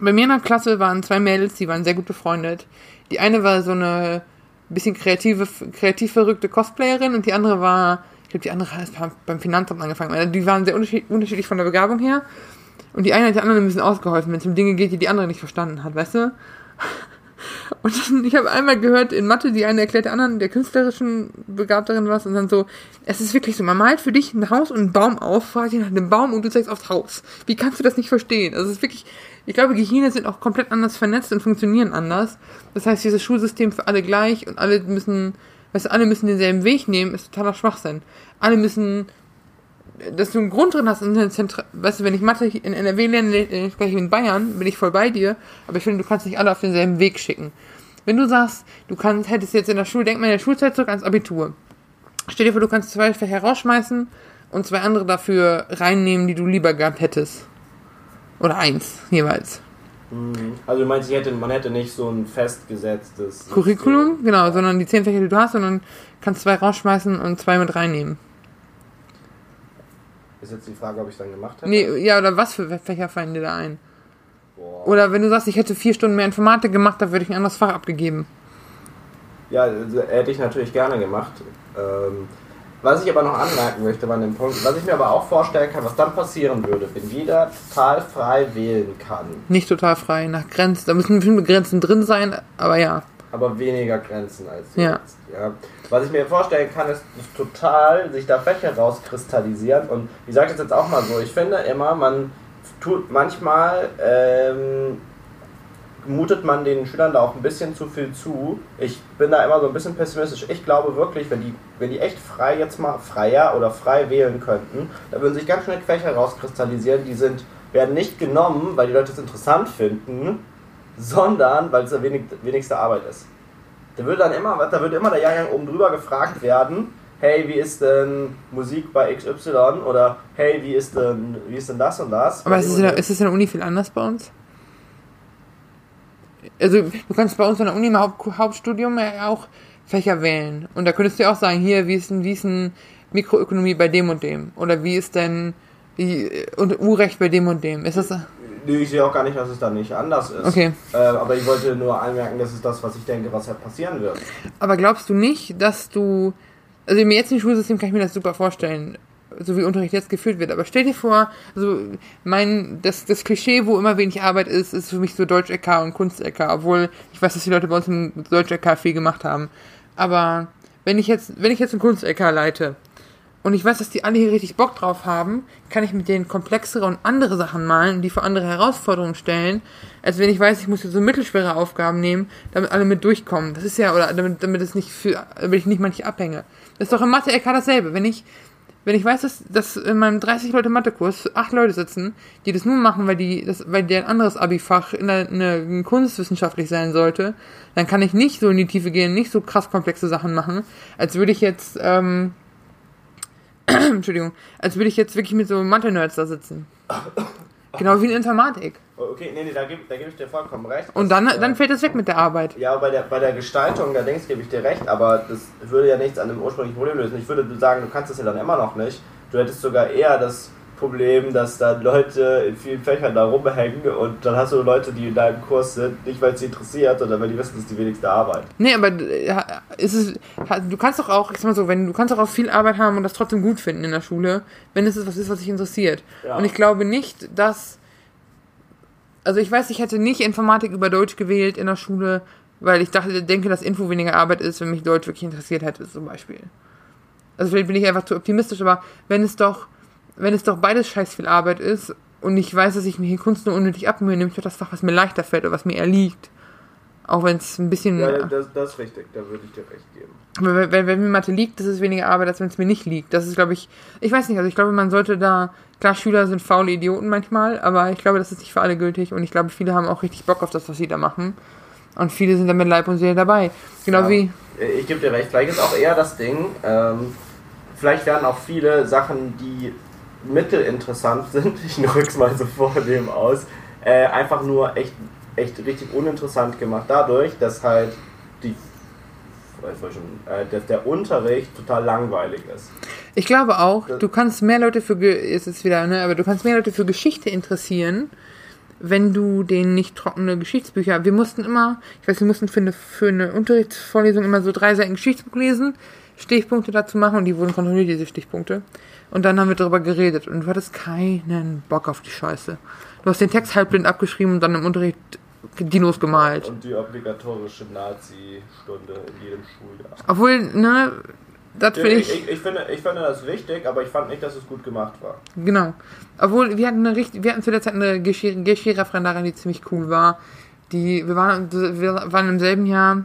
A: Bei mir in der Klasse waren zwei Mädels, die waren sehr gut befreundet. Die eine war so eine bisschen kreative, kreativ verrückte Cosplayerin und die andere war, ich glaube, die andere hat beim Finanzamt angefangen. Also die waren sehr unterschiedlich von der Begabung her. Und die eine hat der anderen ein bisschen ausgeholfen, wenn es um Dinge geht, die die andere nicht verstanden hat, weißt du? Und ich habe einmal gehört in Mathe, die eine erklärt der anderen, der künstlerischen Begabterin was, und dann so, es ist wirklich so, man malt für dich ein Haus und einen Baum auf, dich nach einem Baum und du zeigst aufs Haus. Wie kannst du das nicht verstehen? Also es ist wirklich, ich glaube, Gehirne sind auch komplett anders vernetzt und funktionieren anders. Das heißt, dieses Schulsystem für alle gleich und alle müssen, weißt du, alle müssen denselben Weg nehmen, ist totaler Schwachsinn. Alle müssen dass du einen Grund drin hast, in der Zentra weißt du, wenn ich Mathe in NRW lerne, spreche ich in Bayern, bin ich voll bei dir, aber ich finde, du kannst nicht alle auf denselben Weg schicken. Wenn du sagst, du kannst, hättest jetzt in der Schule, denk mal in der Schulzeit zurück ans Abitur. Stell dir vor, du kannst zwei Fächer rausschmeißen und zwei andere dafür reinnehmen, die du lieber gehabt hättest. Oder eins, jeweils.
B: Mhm. Also du meinst, hätte, man hätte nicht so ein festgesetztes
A: Curriculum, System. genau, sondern die zehn Fächer, die du hast, sondern kannst zwei rausschmeißen und zwei mit reinnehmen.
B: Ist jetzt die Frage, ob ich es dann gemacht hätte?
A: Nee, ja, oder was für Fächer fallen dir da ein? Boah. Oder wenn du sagst, ich hätte vier Stunden mehr Informatik gemacht, dann würde ich ein anderes Fach abgegeben.
B: Ja, also, hätte ich natürlich gerne gemacht. Ähm, was ich aber noch anmerken möchte war dem Punkt, was ich mir aber auch vorstellen kann, was dann passieren würde, wenn jeder total frei wählen kann.
A: Nicht total frei, nach Grenzen. Da müssen bestimmte Grenzen drin sein, aber ja.
B: Aber weniger Grenzen als jetzt. Ja. Was ich mir vorstellen kann, ist, ist total sich da Fächer rauskristallisieren. Und ich sage das jetzt auch mal so, ich finde immer, man tut manchmal, ähm, mutet man den Schülern da auch ein bisschen zu viel zu. Ich bin da immer so ein bisschen pessimistisch. Ich glaube wirklich, wenn die, wenn die echt frei jetzt mal freier oder frei wählen könnten, da würden sich ganz schnell Fächer rauskristallisieren, die sind, werden nicht genommen, weil die Leute es interessant finden, sondern weil es wenigste Arbeit ist. Da würde dann immer, da würde immer der Jahrgang oben drüber gefragt werden, hey, wie ist denn Musik bei XY? Oder hey, wie ist denn, wie ist denn das und das?
A: Aber ist es, in der, ist es in der Uni viel anders bei uns? Also, du kannst bei uns in der Uni im Haupt, Hauptstudium auch Fächer wählen. Und da könntest du ja auch sagen, hier, wie ist denn, wie ist denn Mikroökonomie bei dem und dem? Oder wie ist denn wie, und Urrecht bei dem und dem? Ist das.
B: Nee, ich sehe auch gar nicht, dass es dann nicht anders ist.
A: Okay.
B: Äh, aber ich wollte nur anmerken, das ist das, was ich denke, was halt passieren wird.
A: Aber glaubst du nicht, dass du. Also im jetzigen Schulsystem kann ich mir das super vorstellen, so wie Unterricht jetzt geführt wird. Aber stell dir vor, also mein, das, das Klischee, wo immer wenig Arbeit ist, ist für mich so Deutsch-LK und Kunst-LK, obwohl ich weiß, dass die Leute bei uns im Deutsch-LK viel gemacht haben. Aber wenn ich jetzt, wenn ich jetzt einen Kunst-LK leite, und ich weiß, dass die alle hier richtig Bock drauf haben, kann ich mit denen komplexere und andere Sachen malen, die vor andere Herausforderungen stellen, als wenn ich weiß, ich muss jetzt so mittelschwere Aufgaben nehmen, damit alle mit durchkommen. Das ist ja, oder damit, damit es nicht für, damit ich nicht manche abhänge. Das ist doch im Mathe-LK dasselbe. Wenn ich, wenn ich weiß, dass, dass in meinem 30 Leute Mathekurs acht Leute sitzen, die das nur machen, weil die, das, weil der ein anderes Abi-Fach in der, in der kunstwissenschaftlich sein sollte, dann kann ich nicht so in die Tiefe gehen, nicht so krass komplexe Sachen machen, als würde ich jetzt, ähm, *clears throat* Entschuldigung, als würde ich jetzt wirklich mit so Mathe-Nerds da sitzen. Genau wie in Informatik.
B: Okay, nee, nee, da gebe da geb ich dir vollkommen recht.
A: Und dann, das, dann äh, fällt es weg mit der Arbeit.
B: Ja, bei der, bei der Gestaltung, da denkst gebe ich dir recht, aber das würde ja nichts an dem ursprünglichen Problem lösen. Ich würde sagen, du kannst das ja dann immer noch nicht. Du hättest sogar eher das Problem, dass dann Leute in vielen Fächern da rumhängen und dann hast du Leute, die in deinem Kurs sind, nicht weil es sie interessiert, sondern weil die wissen, das ist die wenigste Arbeit.
A: Nee, aber ist es, du kannst doch auch, ich sag mal so, wenn du kannst doch auch viel Arbeit haben und das trotzdem gut finden in der Schule, wenn es ist, was ist, was dich interessiert. Ja. Und ich glaube nicht, dass, also ich weiß, ich hätte nicht Informatik über Deutsch gewählt in der Schule, weil ich dachte, denke, dass Info weniger Arbeit ist, wenn mich Deutsch wirklich interessiert hätte, zum Beispiel. Also vielleicht bin ich einfach zu optimistisch, aber wenn es doch wenn es doch beides scheiß viel Arbeit ist und ich weiß, dass ich mir hier Kunst nur unnötig abmühe, nehme ich doch das Fach, was mir leichter fällt oder was mir eher liegt. Auch wenn es ein bisschen.
B: Ja, das, das ist richtig, da würde ich dir recht geben.
A: Wenn, wenn, wenn mir Mathe liegt, das ist weniger Arbeit, als wenn es mir nicht liegt. Das ist, glaube ich, ich weiß nicht, also ich glaube, man sollte da, klar, Schüler sind faule Idioten manchmal, aber ich glaube, das ist nicht für alle gültig und ich glaube, viele haben auch richtig Bock auf das, was sie da machen. Und viele sind da mit Leib und Seele dabei. Genau
B: Ja.
A: wie,
B: Ich gebe dir recht, vielleicht ist auch eher das Ding, ähm, vielleicht werden auch viele Sachen, die mittelinteressant sind, ich drück's mal so vornehm aus, äh, einfach nur echt, echt richtig uninteressant gemacht dadurch, dass halt die schon, äh, dass der Unterricht total langweilig ist.
A: ich glaube auch, du kannst mehr Leute für, jetzt ist es wieder, ne, aber du kannst mehr Leute für Geschichte interessieren, wenn du denen nicht trockene Geschichtsbücher, wir mussten immer, ich weiß, wir mussten für eine, für eine Unterrichtsvorlesung immer so drei Seiten Geschichtsbuch lesen, Stichpunkte dazu machen und die wurden kontrolliert, diese Stichpunkte. Und dann haben wir darüber geredet und du hattest keinen Bock auf die Scheiße. Du hast den Text halbblind abgeschrieben und dann im Unterricht Dinos gemalt.
B: Und die obligatorische Nazi-Stunde in jedem Schuljahr.
A: Obwohl, ne, das
B: Ich,
A: finde
B: ich,
A: ich,
B: ich, finde, ich finde das wichtig, aber ich fand nicht, dass es gut gemacht war.
A: genau. Obwohl, wir hatten eine richtig, wir hatten zu der Zeit eine Geschirrreferendarin, die ziemlich cool war. Die, wir waren, wir waren im selben Jahr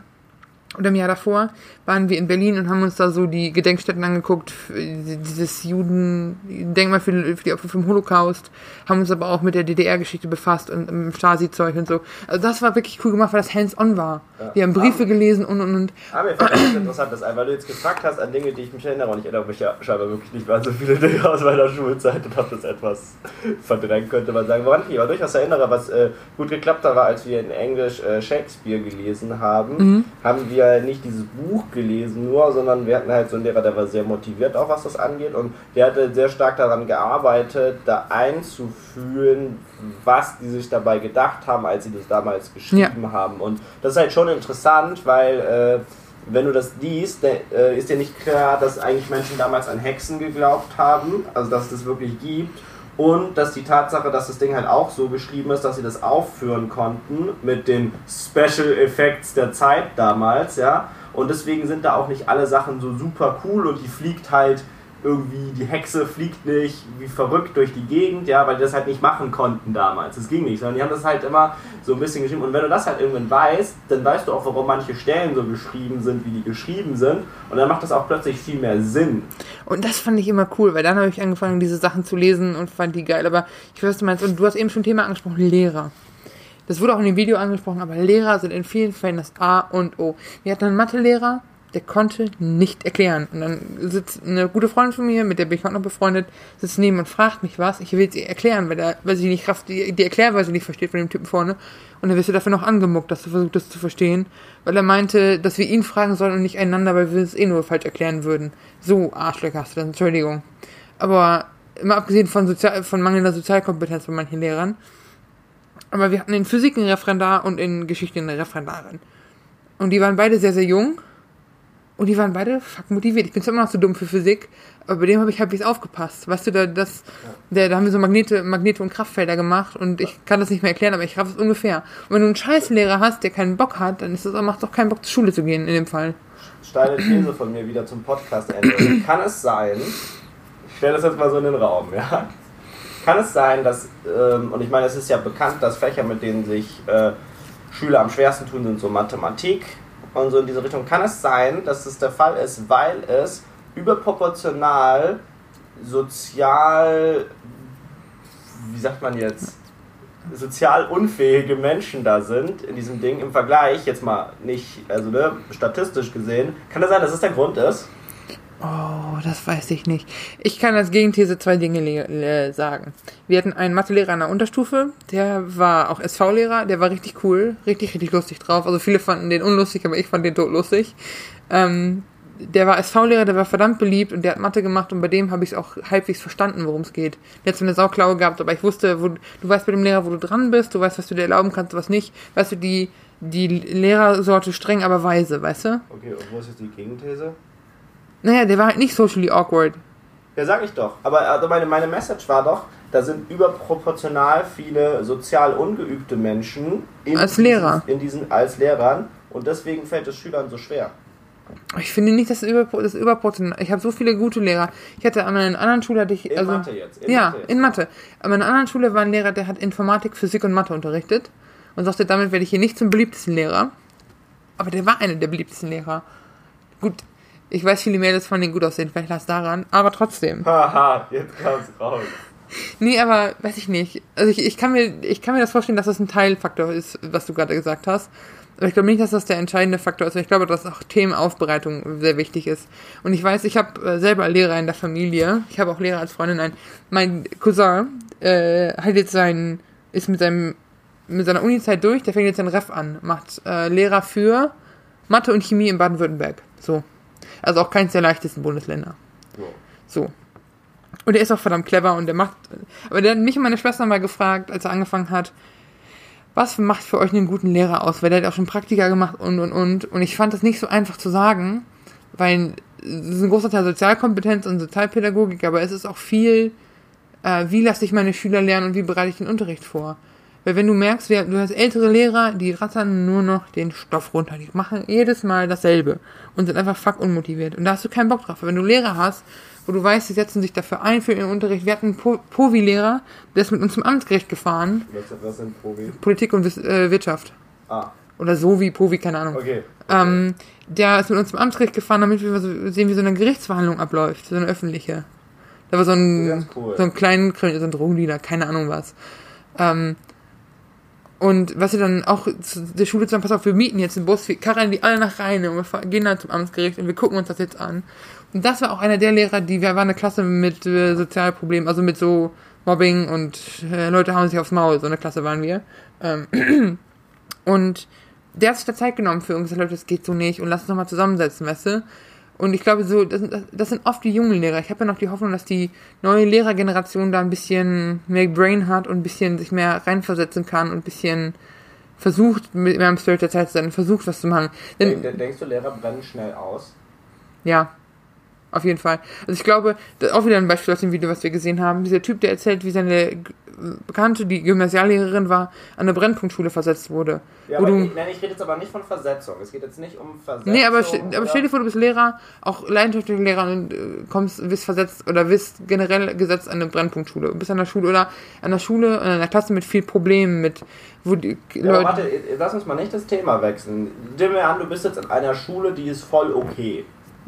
A: oder im Jahr davor waren wir in Berlin und haben uns da so die Gedenkstätten angeguckt, dieses Juden-Denkmal für, für die Opfer vom Holocaust, haben uns aber auch mit der DDR-Geschichte befasst und im Stasi-Zeug und so. Also das war wirklich cool gemacht, weil das hands-on war.
B: Ja.
A: Wir haben Briefe gelesen und und und.
B: Aber mir fällt das interessant, dass, weil du jetzt gefragt hast an Dinge, die ich mich erinnere, und ich erinnere mich ja scheinbar wirklich nicht mehr an so viele Dinge aus meiner Schulzeit und habe das etwas verdrängt, könnte man sagen. Woran ich mich aber durchaus erinnere, was äh, gut geklappt hat, war, als wir in Englisch äh, Shakespeare gelesen haben, haben wir nicht dieses Buch gelesen nur, sondern wir hatten halt so einen Lehrer, der war sehr motiviert, auch was das angeht, und der hatte sehr stark daran gearbeitet, da einzufühlen, was die sich dabei gedacht haben, als sie das damals geschrieben haben. Und das ist halt schon interessant, weil äh, wenn du das liest, äh, ist dir nicht klar, dass eigentlich Menschen damals an Hexen geglaubt haben, also dass es das wirklich gibt. Und dass die Tatsache, dass das Ding halt auch so geschrieben ist, dass sie das aufführen konnten mit den Special Effects der Zeit damals, ja. Und deswegen sind da auch nicht alle Sachen so super cool und die fliegt halt irgendwie, die Hexe fliegt nicht wie verrückt durch die Gegend, ja, weil die das halt nicht machen konnten damals. Das ging nicht, sondern die haben das halt immer so ein bisschen geschrieben. Und wenn du das halt irgendwann weißt, dann weißt du auch, warum manche Stellen so geschrieben sind, wie die geschrieben sind. Und dann macht das auch plötzlich viel mehr Sinn.
A: Und das fand ich immer cool, weil dann habe ich angefangen, diese Sachen zu lesen und fand die geil. Aber ich weiß, was du meinst. Und du hast eben schon ein Thema angesprochen, Lehrer. Das wurde auch in dem Video angesprochen, aber Lehrer sind in vielen Fällen das A und O. Wir hatten einen Mathelehrer, der konnte nicht erklären. Und dann sitzt eine gute Freundin von mir, mit der bin ich auch noch befreundet, sitzt neben und fragt mich was. Ich will sie erklären, weil, er, weil sie nicht Kraft, die, die Erklärweise nicht versteht von dem Typen vorne. Und dann wirst du dafür noch angemuckt, dass du versuchst, das zu verstehen. Weil er meinte, dass wir ihn fragen sollen und nicht einander, weil wir es eh nur falsch erklären würden. So, Arschlöcher hast du das, Entschuldigung. Aber immer abgesehen von, Sozial von mangelnder Sozialkompetenz bei manchen Lehrern. Aber wir hatten in Physik einen Referendar und in Geschichte eine Referendarin. Und die waren beide sehr, sehr jung. Und die waren beide fuck motiviert. Ich bin zwar immer noch zu dumm für Physik, aber bei dem habe ich halbwegs aufgepasst. Weißt du, da, das, der, da haben wir so Magnete, Magnete und Kraftfelder gemacht und ich kann das nicht mehr erklären, aber ich raff es ungefähr. Und wenn du einen Scheißlehrer hast, der keinen Bock hat, dann ist es, macht es auch keinen Bock, zur Schule zu gehen, in dem Fall.
B: Steile These von mir wieder zum Podcast-Ende. Kann es sein, ich stelle das jetzt mal so in den Raum, ja? Kann es sein, dass, ähm, und ich meine, es ist ja bekannt, dass Fächer, mit denen sich äh, Schüler am schwersten tun, sind so Mathematik und so in diese Richtung. Kann es sein, dass es der Fall ist, weil es überproportional sozial, wie sagt man jetzt, sozial unfähige Menschen da sind in diesem Ding im Vergleich, jetzt mal nicht, also ne, statistisch gesehen, kann das sein, dass es der Grund ist?
A: Oh, das weiß ich nicht. Ich kann als Gegenthese zwei Dinge sagen. Wir hatten einen Mathelehrer in der Unterstufe, der war auch SV-Lehrer, der war richtig cool, richtig, richtig lustig drauf. Also viele fanden den unlustig, aber ich fand den totlustig. Ähm, der war SV-Lehrer, der war verdammt beliebt und der hat Mathe gemacht und bei dem habe ich es auch halbwegs verstanden, worum es geht. Der hat so eine Sauklaue gehabt, aber ich wusste, wo, du weißt bei dem Lehrer, wo du dran bist, du weißt, was du dir erlauben kannst, was nicht. Weißt du, die, die Lehrersorte streng, aber weise, weißt du?
B: Okay, und wo ist jetzt die Gegenthese?
A: Naja, der war halt nicht socially awkward.
B: Ja, sag ich doch. Aber also meine, meine Message war doch, da sind überproportional viele sozial ungeübte Menschen in
A: Als
B: diesen,
A: Lehrer.
B: in diesen als Lehrern und deswegen fällt es Schülern so schwer.
A: Ich finde nicht, dass es das überproportional. Ich habe so viele gute Lehrer. Ich hatte an einer anderen Schule hatte ich
B: In
A: also
B: Mathe jetzt. In
A: ja
B: Mathe jetzt.
A: in Mathe. Aber in einer anderen Schule war ein Lehrer, der hat Informatik, Physik und Mathe unterrichtet und sagte, damit werde ich hier nicht zum beliebtesten Lehrer. aber der war einer der beliebtesten Lehrer. Gut, ich weiß, viele Mädels von denen gut aussehen, vielleicht lag daran, aber trotzdem. *laughs*
B: Haha, jetzt kam's raus.
A: Nee, aber weiß ich nicht. Also ich, ich, kann mir, ich kann mir das vorstellen, dass das ein Teilfaktor ist, was du gerade gesagt hast. Aber ich glaube nicht, dass das der entscheidende Faktor ist. Ich glaube, dass auch Themenaufbereitung sehr wichtig ist. Und ich weiß, ich habe äh, selber Lehrer in der Familie. Ich habe auch Lehrer als Freundin. Ein, mein Cousin äh, hat jetzt sein, ist mit seinem mit seiner Uni-Zeit durch. Der fängt jetzt seinen Ref an, macht äh, Lehrer für Mathe und Chemie in Baden-Württemberg. So, also auch keins der leichtesten Bundesländer.
B: So.
A: So. Und er ist auch verdammt clever und der macht. Aber der hat mich und meine Schwester mal gefragt, als er angefangen hat, was macht für euch einen guten Lehrer aus? Weil der hat auch schon Praktika gemacht und und und. Und ich fand das nicht so einfach zu sagen, weil es ist ein großer Teil Sozialkompetenz und Sozialpädagogik, aber es ist auch viel, äh, wie lasse ich meine Schüler lernen und wie bereite ich den Unterricht vor. Weil wenn du merkst, wir, du hast ältere Lehrer, die rattern nur noch den Stoff runter. Die machen jedes Mal dasselbe und sind einfach fuck unmotiviert. Und da hast du keinen Bock drauf. Weil wenn du Lehrer hast, wo du weißt, die setzen sich dafür ein für ihren Unterricht. Wir hatten einen po Povi-Lehrer, der ist mit uns zum Amtsgericht gefahren.
B: Was, sind Probi?
A: Politik und äh, Wirtschaft.
B: Ah,
A: Oder so wie Povi, keine Ahnung.
B: okay.
A: Ähm, der ist mit uns zum Amtsgericht gefahren, damit wir so sehen, wie so eine Gerichtsverhandlung abläuft, so eine öffentliche. Da war so ein,
B: cool.
A: so ein kleinen, so ein Drogendealer, keine Ahnung was. Ähm, und was sie dann auch zu der Schule zusammen, pass auf, wir mieten jetzt einen Bus, wir karren die alle nach Rheine und wir gehen dann zum Amtsgericht und wir gucken uns das jetzt an. Und das war auch einer der Lehrer, die, wir waren eine Klasse mit äh, Sozialproblemen, also mit so Mobbing und äh, Leute haben sich aufs Maul, so eine Klasse waren wir. Ähm, *clears throat* und der hat sich da Zeit genommen für uns Leute, das geht so nicht und lass uns nochmal zusammensetzen, weißt du? Und ich glaube, so, das, sind- das sind oft die jungen Lehrer. Ich habe ja noch die Hoffnung, dass die neue Lehrergeneration da ein bisschen mehr Brain hat und ein bisschen sich mehr reinversetzen kann und ein bisschen versucht, mit mehr am Spirit der Zeit zu sein, versucht, was zu machen. Denn,
B: Denk, denkst du, Lehrer brennen schnell aus?
A: ja, auf jeden Fall. Also ich glaube, das ist auch wieder ein Beispiel aus dem Video, was wir gesehen haben. Dieser Typ, der erzählt, wie seine Bekannte, die Gymnasiallehrerin war, an eine Brennpunktschule versetzt wurde.
B: Ja, aber ich, nein, ich rede jetzt aber nicht von Versetzung. Es geht jetzt nicht um Versetzung.
A: Nee, aber, ste- aber stell dir vor, du bist Lehrer, auch leidenschaftlicher Lehrer und äh, kommst, wirst versetzt oder wirst generell gesetzt an eine Brennpunktschule. Du bist an der Schule oder an der Schule, in einer Klasse mit viel Problemen, mit, wo die
B: Ja,
A: Leute.
B: warte, lass uns mal nicht das Thema wechseln. Nimm mir an, du bist jetzt in einer Schule, die ist voll okay.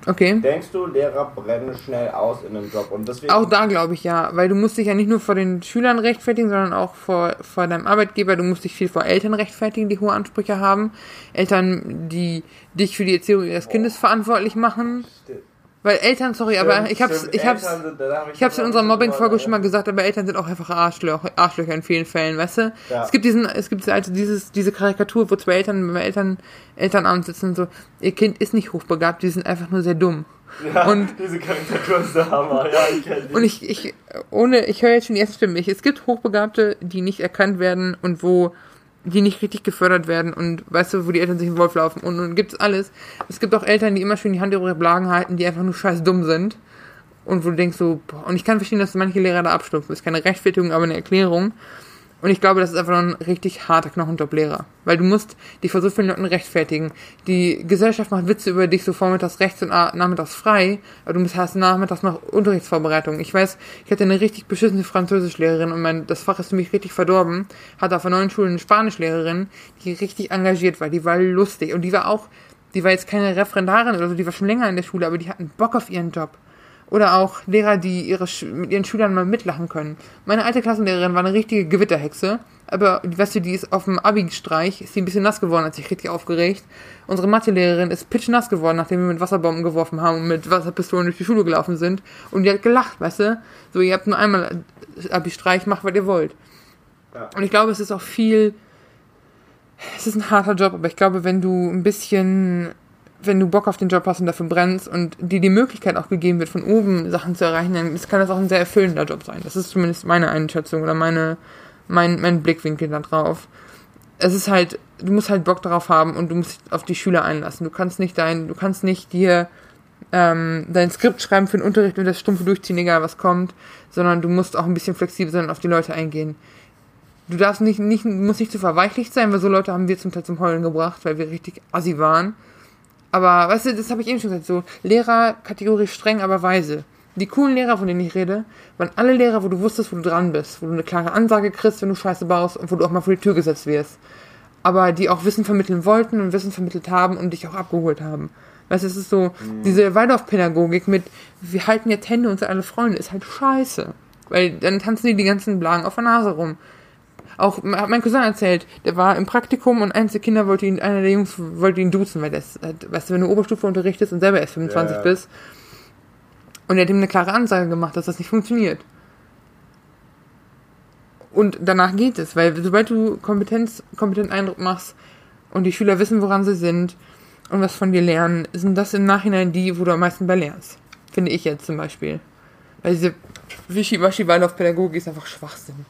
A: Okay.
B: Denkst du, Lehrer brennen schnell aus in einem Job? Und deswegen.
A: Auch da glaube ich ja, weil du musst dich ja nicht nur vor den Schülern rechtfertigen, sondern auch vor, vor deinem Arbeitgeber. Du musst dich viel vor Eltern rechtfertigen, die hohe Ansprüche haben. Eltern, die dich für die Erziehung ihres Kindes verantwortlich machen.
B: Stimmt.
A: Weil Eltern, sorry, aber ich hab's,
B: Stimmt,
A: ich hab's,
B: sind- hab
A: Ich habe es in unserer Mobbing-Folge schon mal gesagt, aber Eltern sind auch einfach Arschlöcher, Arschlöcher in vielen Fällen, weißt du?
B: Ja.
A: Es gibt diesen, es gibt also dieses, diese Karikatur, wo zwei Eltern bei Eltern, Elternabend sitzen und so, ihr Kind ist nicht hochbegabt, die sind einfach nur sehr dumm.
B: Ja,
A: Und- *laughs*
B: diese Karikatur ist der Hammer. Ja, ich kenn die.
A: Und ich, ich, ohne, ich höre jetzt schon die erste Stimme. Ich, es gibt Hochbegabte, die nicht erkannt werden und wo die nicht richtig gefördert werden und weißt du, wo die Eltern sich den Wolf laufen und, und gibt's alles. Es gibt auch Eltern, die immer schön die Hand über ihre Blagen halten, die einfach nur scheiß dumm sind. Und wo du denkst so, boah, und ich kann verstehen, dass manche Lehrer da abstumpfen. Ist keine Rechtfertigung, aber eine Erklärung. Und ich glaube, das ist einfach ein richtig harter Knochenjob Lehrer. Weil du musst dich vor so vielen Leuten rechtfertigen. Die Gesellschaft macht Witze über dich so vormittags rechts und nachmittags frei, aber du hast nachmittags noch Unterrichtsvorbereitung. Ich weiß, ich hatte eine richtig beschissene Französischlehrerin und mein, das Fach ist für mich richtig verdorben. Hatte auf einer neuen Schule eine Spanischlehrerin, die richtig engagiert war. Die war lustig und die war auch, die war jetzt keine Referendarin oder so, die war schon länger in der Schule, aber die hatten Bock auf ihren Job. Oder auch Lehrer, die ihre Sch mit ihren Schülern mal mitlachen können. Meine alte Klassenlehrerin war eine richtige Gewitterhexe. Aber, weißt du, die ist auf dem Abi-Streich, ist die ein bisschen nass geworden, hat sich richtig aufgeregt. Unsere Mathelehrerin ist pitchnass geworden, nachdem wir mit Wasserbomben geworfen haben und mit Wasserpistolen durch die Schule gelaufen sind. Und die hat gelacht, weißt du? So, ihr habt nur einmal Abi-Streich, macht, was ihr wollt.
B: Ja.
A: Und ich glaube, es ist auch viel, es ist ein harter Job, aber ich glaube, wenn du ein bisschen, wenn du Bock auf den Job hast und dafür brennst und dir die Möglichkeit auch gegeben wird, von oben Sachen zu erreichen, dann kann das auch ein sehr erfüllender Job sein. Das ist zumindest meine Einschätzung oder meine, mein, mein Blickwinkel da drauf. Es ist halt, du musst halt Bock darauf haben und du musst auf die Schüler einlassen. Du kannst nicht dein, du kannst nicht dir ähm, dein Skript schreiben für den Unterricht und das stumpfe durchziehen, egal was kommt, sondern du musst auch ein bisschen flexibel sein und auf die Leute eingehen. Du darfst nicht, nicht, musst nicht zu verweichlicht sein, weil so Leute haben wir zum Teil zum Heulen gebracht, weil wir richtig assi waren. Aber, weißt du, das habe ich eben schon gesagt, so Lehrer kategorisch streng, aber weise. Die coolen Lehrer, von denen ich rede, waren alle Lehrer, wo du wusstest, wo du dran bist, wo du eine klare Ansage kriegst, wenn du Scheiße baust und wo du auch mal vor die Tür gesetzt wirst. aber die auch Wissen vermitteln wollten und Wissen vermittelt haben und dich auch abgeholt haben. Weißt du, es ist so, diese Waldorf-Pädagogik mit, wir halten jetzt Hände und sind alle Freunde, ist halt scheiße. Weil dann tanzen die die ganzen Blagen auf der Nase rum. Auch hat mein Cousin erzählt, der war im Praktikum und eins der Kinder wollte ihn, einer der Jungs wollte ihn duzen, weil das, halt, weißt du, wenn du Oberstufe unterrichtest und selber erst 25
B: Ja.
A: bist. Und er hat ihm eine klare Ansage gemacht, dass das nicht funktioniert. Und danach geht es, weil sobald du Kompetenz, kompetenten Eindruck machst und die Schüler wissen, woran sie sind und was von dir lernen, sind das im Nachhinein die, wo du am meisten bei lernst. Finde ich jetzt zum Beispiel. Weil diese Wischiwaschi-Waldorf-Pädagogik ist einfach Schwachsinn.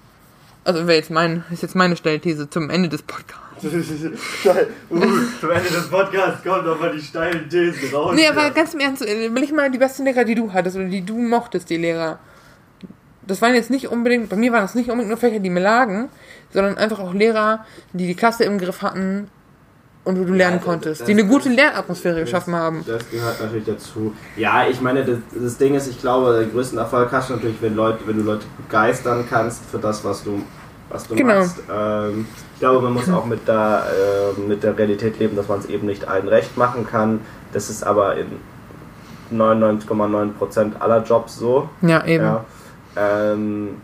A: Also wäre jetzt mein, ist jetzt meine Stellthese zum Ende des Podcasts. *laughs*
B: Uh, zum Ende des Podcasts kommen nochmal die steilen Thesen raus.
A: Nee, aber ganz im Ernst, äh, will ich mal die besten Lehrer, die du hattest oder die du mochtest, die Lehrer. Das waren jetzt nicht unbedingt, bei mir waren das nicht unbedingt nur Fächer, die mir lagen, sondern einfach auch Lehrer, die die Klasse im Griff hatten und wo du lernen
B: das-
A: konntest,
B: das-
A: die eine gute
B: das-
A: Lernatmosphäre geschaffen haben.
B: Das gehört natürlich dazu. Ja, ich meine, das, das Ding ist, ich glaube, den größten Erfolg hast du natürlich, wenn, Leute, wenn du Leute begeistern kannst für das, was du, was du
A: Genau.
B: machst. Ähm, ich glaube, man muss auch mit der, äh, mit der Realität leben, dass man es eben nicht allen recht machen kann. Das ist aber in 99,9% aller Jobs so.
A: Ja, eben.
B: Ja. Ähm,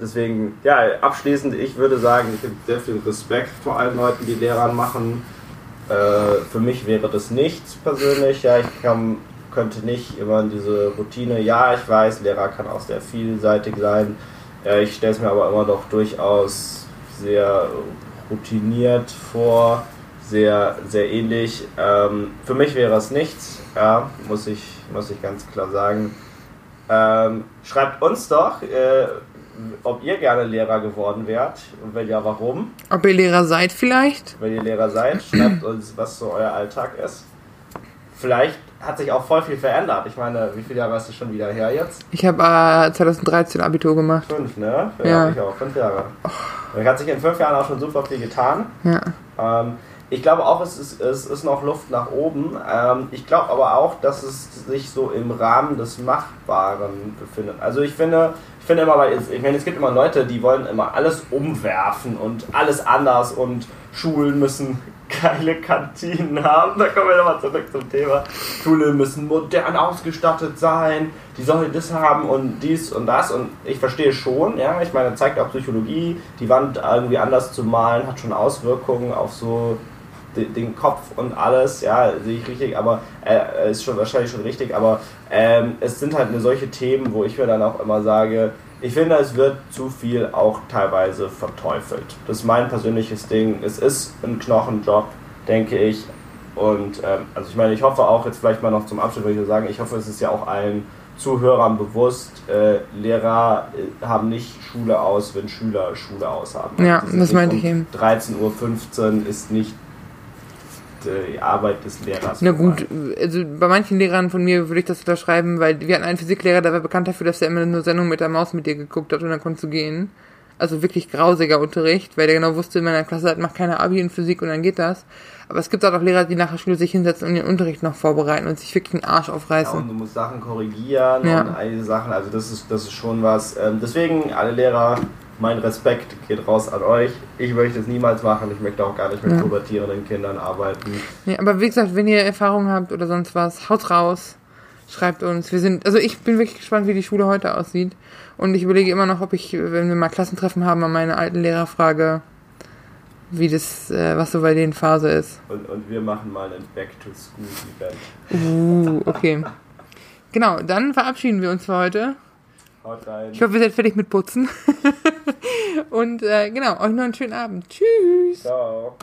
B: deswegen, ja, abschließend, ich würde sagen, ich habe sehr viel Respekt vor allen Leuten, die Lehrern machen. Äh, für mich wäre das nichts persönlich. Ja, ich kann, könnte nicht immer in diese Routine. Ja, ich weiß, Lehrer kann auch sehr vielseitig sein. Äh, ich stelle es mir aber immer doch durchaus sehr routiniert vor, sehr, sehr ähnlich. Ähm, für mich wäre es nichts, ja, muss ich, muss ich ganz klar sagen. Ähm, schreibt uns doch, äh, ob ihr gerne Lehrer geworden wärt und wenn ja, warum.
A: Ob ihr Lehrer seid vielleicht?
B: Wenn ihr Lehrer seid, schreibt uns, was so euer Alltag ist. Vielleicht hat sich auch voll viel verändert. Ich meine, wie viele Jahre ist es schon wieder her jetzt?
A: Ich habe äh, 2013 Abitur gemacht.
B: Fünf, ne?
A: Ja.
B: ich auch. Fünf Jahre. Da hat sich in fünf Jahren auch schon super viel getan.
A: Ja.
B: Ähm, ich glaube auch, es ist, es ist noch Luft nach oben. Ähm, ich glaube aber auch, dass es sich so im Rahmen des Machbaren befindet. Also ich finde, ich finde immer, weil es, ich meine, es gibt immer Leute, die wollen immer alles umwerfen und alles anders und Schulen müssen *laughs* geile Kantinen haben. Da kommen wir nochmal zurück zum Thema. Schulen müssen modern ausgestattet sein, die sollen das haben und dies und das. Und ich verstehe schon, ja, ich meine, zeigt auch Psychologie, die Wand irgendwie anders zu malen, hat schon Auswirkungen auf so den Kopf und alles, ja, sehe ich richtig, aber äh, ist schon wahrscheinlich schon richtig, aber ähm, es sind halt eine solche Themen, wo ich mir dann auch immer sage, ich finde, es wird zu viel auch teilweise verteufelt. Das ist mein persönliches Ding. Es ist ein Knochenjob, denke ich. Und ähm, also ich meine, ich hoffe auch jetzt vielleicht mal noch zum Abschluss, würde ich sagen, ich hoffe, es ist ja auch allen Zuhörern bewusst, äh, Lehrer äh, haben nicht Schule aus, wenn Schüler Schule aus haben.
A: Ja,
B: ist
A: das
B: nicht
A: meinte
B: um
A: ich eben.
B: 13.15 Uhr ist nicht die Arbeit des Lehrers.
A: Na gut, also bei manchen Lehrern von mir würde ich das unterschreiben, weil wir hatten einen Physiklehrer, der war bekannt dafür, dass er immer nur Sendung mit der Maus mit dir geguckt hat und dann konntest du gehen. Also wirklich grausiger Unterricht, weil der genau wusste, in meiner Klasse hat macht keine Abi in Physik und dann geht das. Aber es gibt auch Lehrer, die nach der Schule sich hinsetzen und den Unterricht noch vorbereiten und sich wirklich den Arsch
B: Ja,
A: aufreißen.
B: und du musst Sachen korrigieren
A: Ja.
B: und all diese Sachen, also das ist, das ist schon was. Ähm, deswegen, alle Lehrer, mein Respekt geht raus an euch. Ich möchte es niemals machen, ich möchte auch gar nicht mit
A: Ja.
B: pubertierenden Kindern arbeiten.
A: Ja, aber wie gesagt, wenn ihr Erfahrungen habt oder sonst was, haut raus. Schreibt uns. Wir sind, also ich bin wirklich gespannt, wie die Schule heute aussieht. Und ich überlege immer noch, ob ich, wenn wir mal Klassentreffen haben, an meine alten Lehrer frage, wie das, äh, was so bei denen Phase ist.
B: Und, und wir machen mal ein Back-to-School-Event.
A: Uh, okay. Genau, dann verabschieden wir uns für heute.
B: Haut rein.
A: Ich hoffe, ihr seid fertig mit Putzen. *laughs* Und äh, genau, euch noch einen schönen Abend. Tschüss.
B: Ciao.